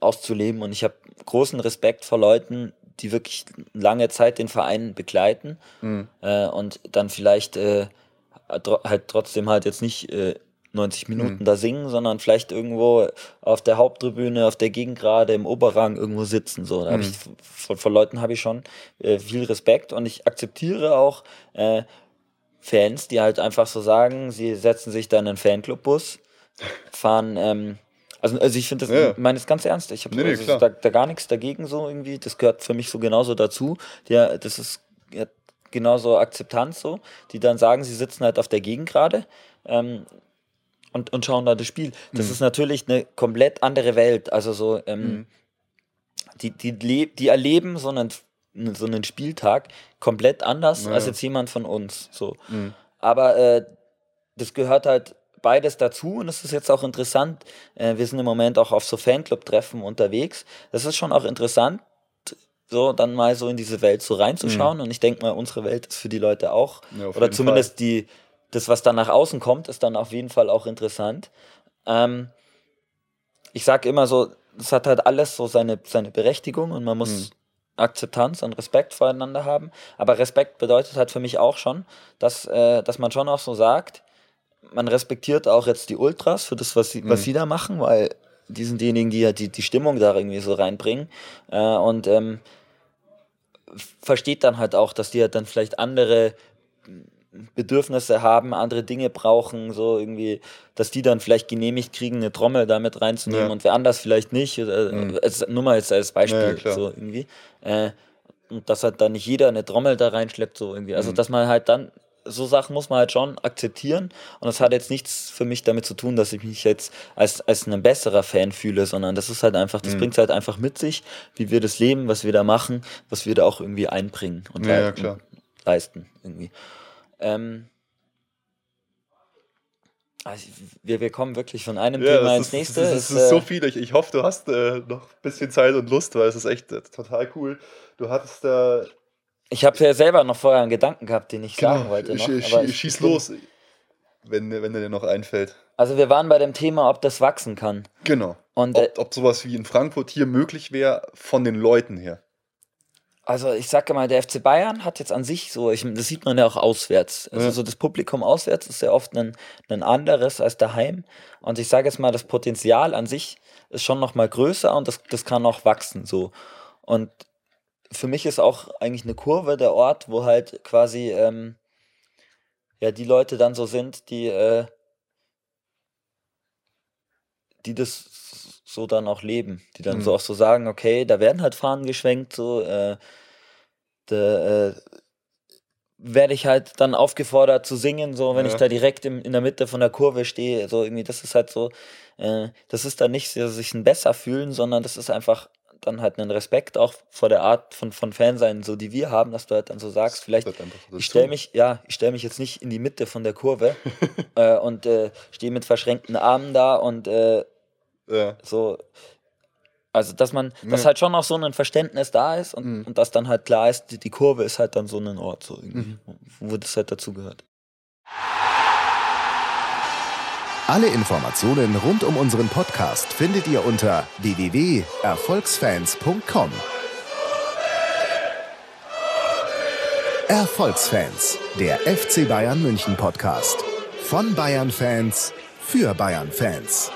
[SPEAKER 3] auszuleben und ich habe großen Respekt vor Leuten, die wirklich lange Zeit den Verein begleiten
[SPEAKER 2] Mhm.
[SPEAKER 3] äh, und dann vielleicht äh, tro- halt trotzdem halt jetzt nicht äh, 90 Minuten
[SPEAKER 2] Mhm.
[SPEAKER 3] da singen, sondern vielleicht irgendwo auf der Haupttribüne, auf der Gegengrade, im Oberrang irgendwo sitzen. So,
[SPEAKER 2] Mhm.
[SPEAKER 3] ich, von, von Leuten habe ich schon äh, viel Respekt und ich akzeptiere auch äh, Fans, die halt einfach so sagen, sie setzen sich dann in einen Fanclubbus, fahren, ähm, also, also ich finde das,
[SPEAKER 2] Ja.
[SPEAKER 3] ich meine das ganz ernst, ich habe
[SPEAKER 2] Nee, nee,
[SPEAKER 3] also
[SPEAKER 2] klar.
[SPEAKER 3] da, da gar nichts dagegen so irgendwie, das gehört für mich so genauso dazu, ja, das ist ja, genauso Akzeptanz so, die dann sagen, sie sitzen halt auf der Gegengrade ähm, und, und schauen da das Spiel. Das
[SPEAKER 2] Mhm.
[SPEAKER 3] ist natürlich eine komplett andere Welt, also so, ähm,
[SPEAKER 2] Mhm.
[SPEAKER 3] die, die, die erleben so einen, so einen Spieltag komplett anders
[SPEAKER 2] Ja,
[SPEAKER 3] als jetzt jemand von uns. So.
[SPEAKER 2] Mhm.
[SPEAKER 3] Aber äh, das gehört halt beides dazu und es ist jetzt auch interessant. Äh, wir sind im Moment auch auf so Fanclub-Treffen unterwegs. Das ist schon auch interessant, so dann mal so in diese Welt so reinzuschauen. Und ich denke mal, unsere Welt ist für die Leute auch,
[SPEAKER 2] Ja,
[SPEAKER 3] oder zumindest die, das, was dann nach außen kommt, ist dann auf jeden Fall auch interessant. Ähm, ich sage immer so, es hat halt alles so seine, seine Berechtigung und man muss
[SPEAKER 2] Mhm.
[SPEAKER 3] Akzeptanz und Respekt voreinander haben. Aber Respekt bedeutet halt für mich auch schon, dass, äh, dass man schon auch so sagt, man respektiert auch jetzt die Ultras für das, was sie, was
[SPEAKER 2] Mhm.
[SPEAKER 3] sie da machen, weil die sind diejenigen, die ja die, die Stimmung da irgendwie so reinbringen. Äh, und ähm, versteht dann halt auch, dass die halt dann vielleicht andere Bedürfnisse haben, andere Dinge brauchen, so irgendwie, dass die dann vielleicht genehmigt kriegen, eine Trommel damit reinzunehmen
[SPEAKER 2] Ja.
[SPEAKER 3] und wer anders vielleicht nicht. Äh,
[SPEAKER 2] Mhm.
[SPEAKER 3] als, nur mal jetzt als Beispiel,
[SPEAKER 2] Ja,
[SPEAKER 3] so irgendwie. Äh, und dass halt dann nicht jeder eine Trommel da reinschleppt, so irgendwie. Also,
[SPEAKER 2] Mhm.
[SPEAKER 3] dass man halt dann, so Sachen muss man halt schon akzeptieren. Und das hat jetzt nichts für mich damit zu tun, dass ich mich jetzt als, als ein besserer Fan fühle, sondern das ist halt einfach, das
[SPEAKER 2] Mhm.
[SPEAKER 3] bringt halt einfach mit sich, wie wir das leben, was wir da machen, was wir da auch irgendwie einbringen und,
[SPEAKER 2] Ja, ja,
[SPEAKER 3] lei-
[SPEAKER 2] klar.
[SPEAKER 3] und leisten irgendwie. Ähm, also wir, wir kommen wirklich von einem
[SPEAKER 2] Ja,
[SPEAKER 3] Thema ins
[SPEAKER 2] ist,
[SPEAKER 3] nächste. Es,
[SPEAKER 2] ist, das ist so
[SPEAKER 3] äh,
[SPEAKER 2] viel. Ich, ich hoffe, du hast äh, noch ein bisschen Zeit und Lust, weil es ist echt äh, total cool. Du hattest da.
[SPEAKER 3] ich habe ja selber noch vorher einen Gedanken gehabt, den ich sagen wollte. Noch,
[SPEAKER 2] Genau, sch,
[SPEAKER 3] aber
[SPEAKER 2] sch,
[SPEAKER 3] ich-
[SPEAKER 2] schieß los, wenn, wenn dir noch einfällt.
[SPEAKER 3] Also wir waren bei dem Thema, ob das wachsen kann.
[SPEAKER 2] Genau.
[SPEAKER 3] Und äh,
[SPEAKER 2] Ob, ob sowas wie in Frankfurt hier möglich wäre, von den Leuten her.
[SPEAKER 3] Also ich sage mal, der FC Bayern hat jetzt an sich so, ich, das sieht man ja auch auswärts. Also
[SPEAKER 2] Ja.
[SPEAKER 3] so das Publikum auswärts ist ja oft ein, ein anderes als daheim. Und ich sage jetzt mal, das Potenzial an sich ist schon noch mal größer und das, das kann auch wachsen so. Und für mich ist auch eigentlich eine Kurve der Ort, wo halt quasi ähm, ja die Leute dann so sind, die äh, die das so dann auch leben, die dann
[SPEAKER 2] Mhm.
[SPEAKER 3] so auch so sagen, okay, da werden halt Fahnen geschwenkt, so, äh, da äh, werde ich halt dann aufgefordert zu singen, so, wenn
[SPEAKER 2] Ja.
[SPEAKER 3] ich da direkt im, in der Mitte von der Kurve stehe, so irgendwie, das ist halt so, äh, das ist dann nicht so sich ein besser fühlen, sondern das ist einfach dann halt einen Respekt auch vor der Art von, von Fan sein, so die wir haben, dass du halt dann so sagst, vielleicht, ich stelle mich, ja, ich stelle mich jetzt nicht in die Mitte von der Kurve äh, und äh, stehe mit verschränkten Armen da und äh, ja. so. Also, dass man, ja. dass halt schon auch so ein Verständnis da ist und, mhm. und dass dann halt klar ist, die, die, Kurve ist halt dann so ein Ort, so irgendwie, mhm. wo das halt dazugehört.
[SPEAKER 1] Alle Informationen rund um unseren Podcast findet ihr unter www.erfolgsfans.com. Erfolgsfans, der FC Bayern München Podcast. Von Bayern Fans für Bayern Fans.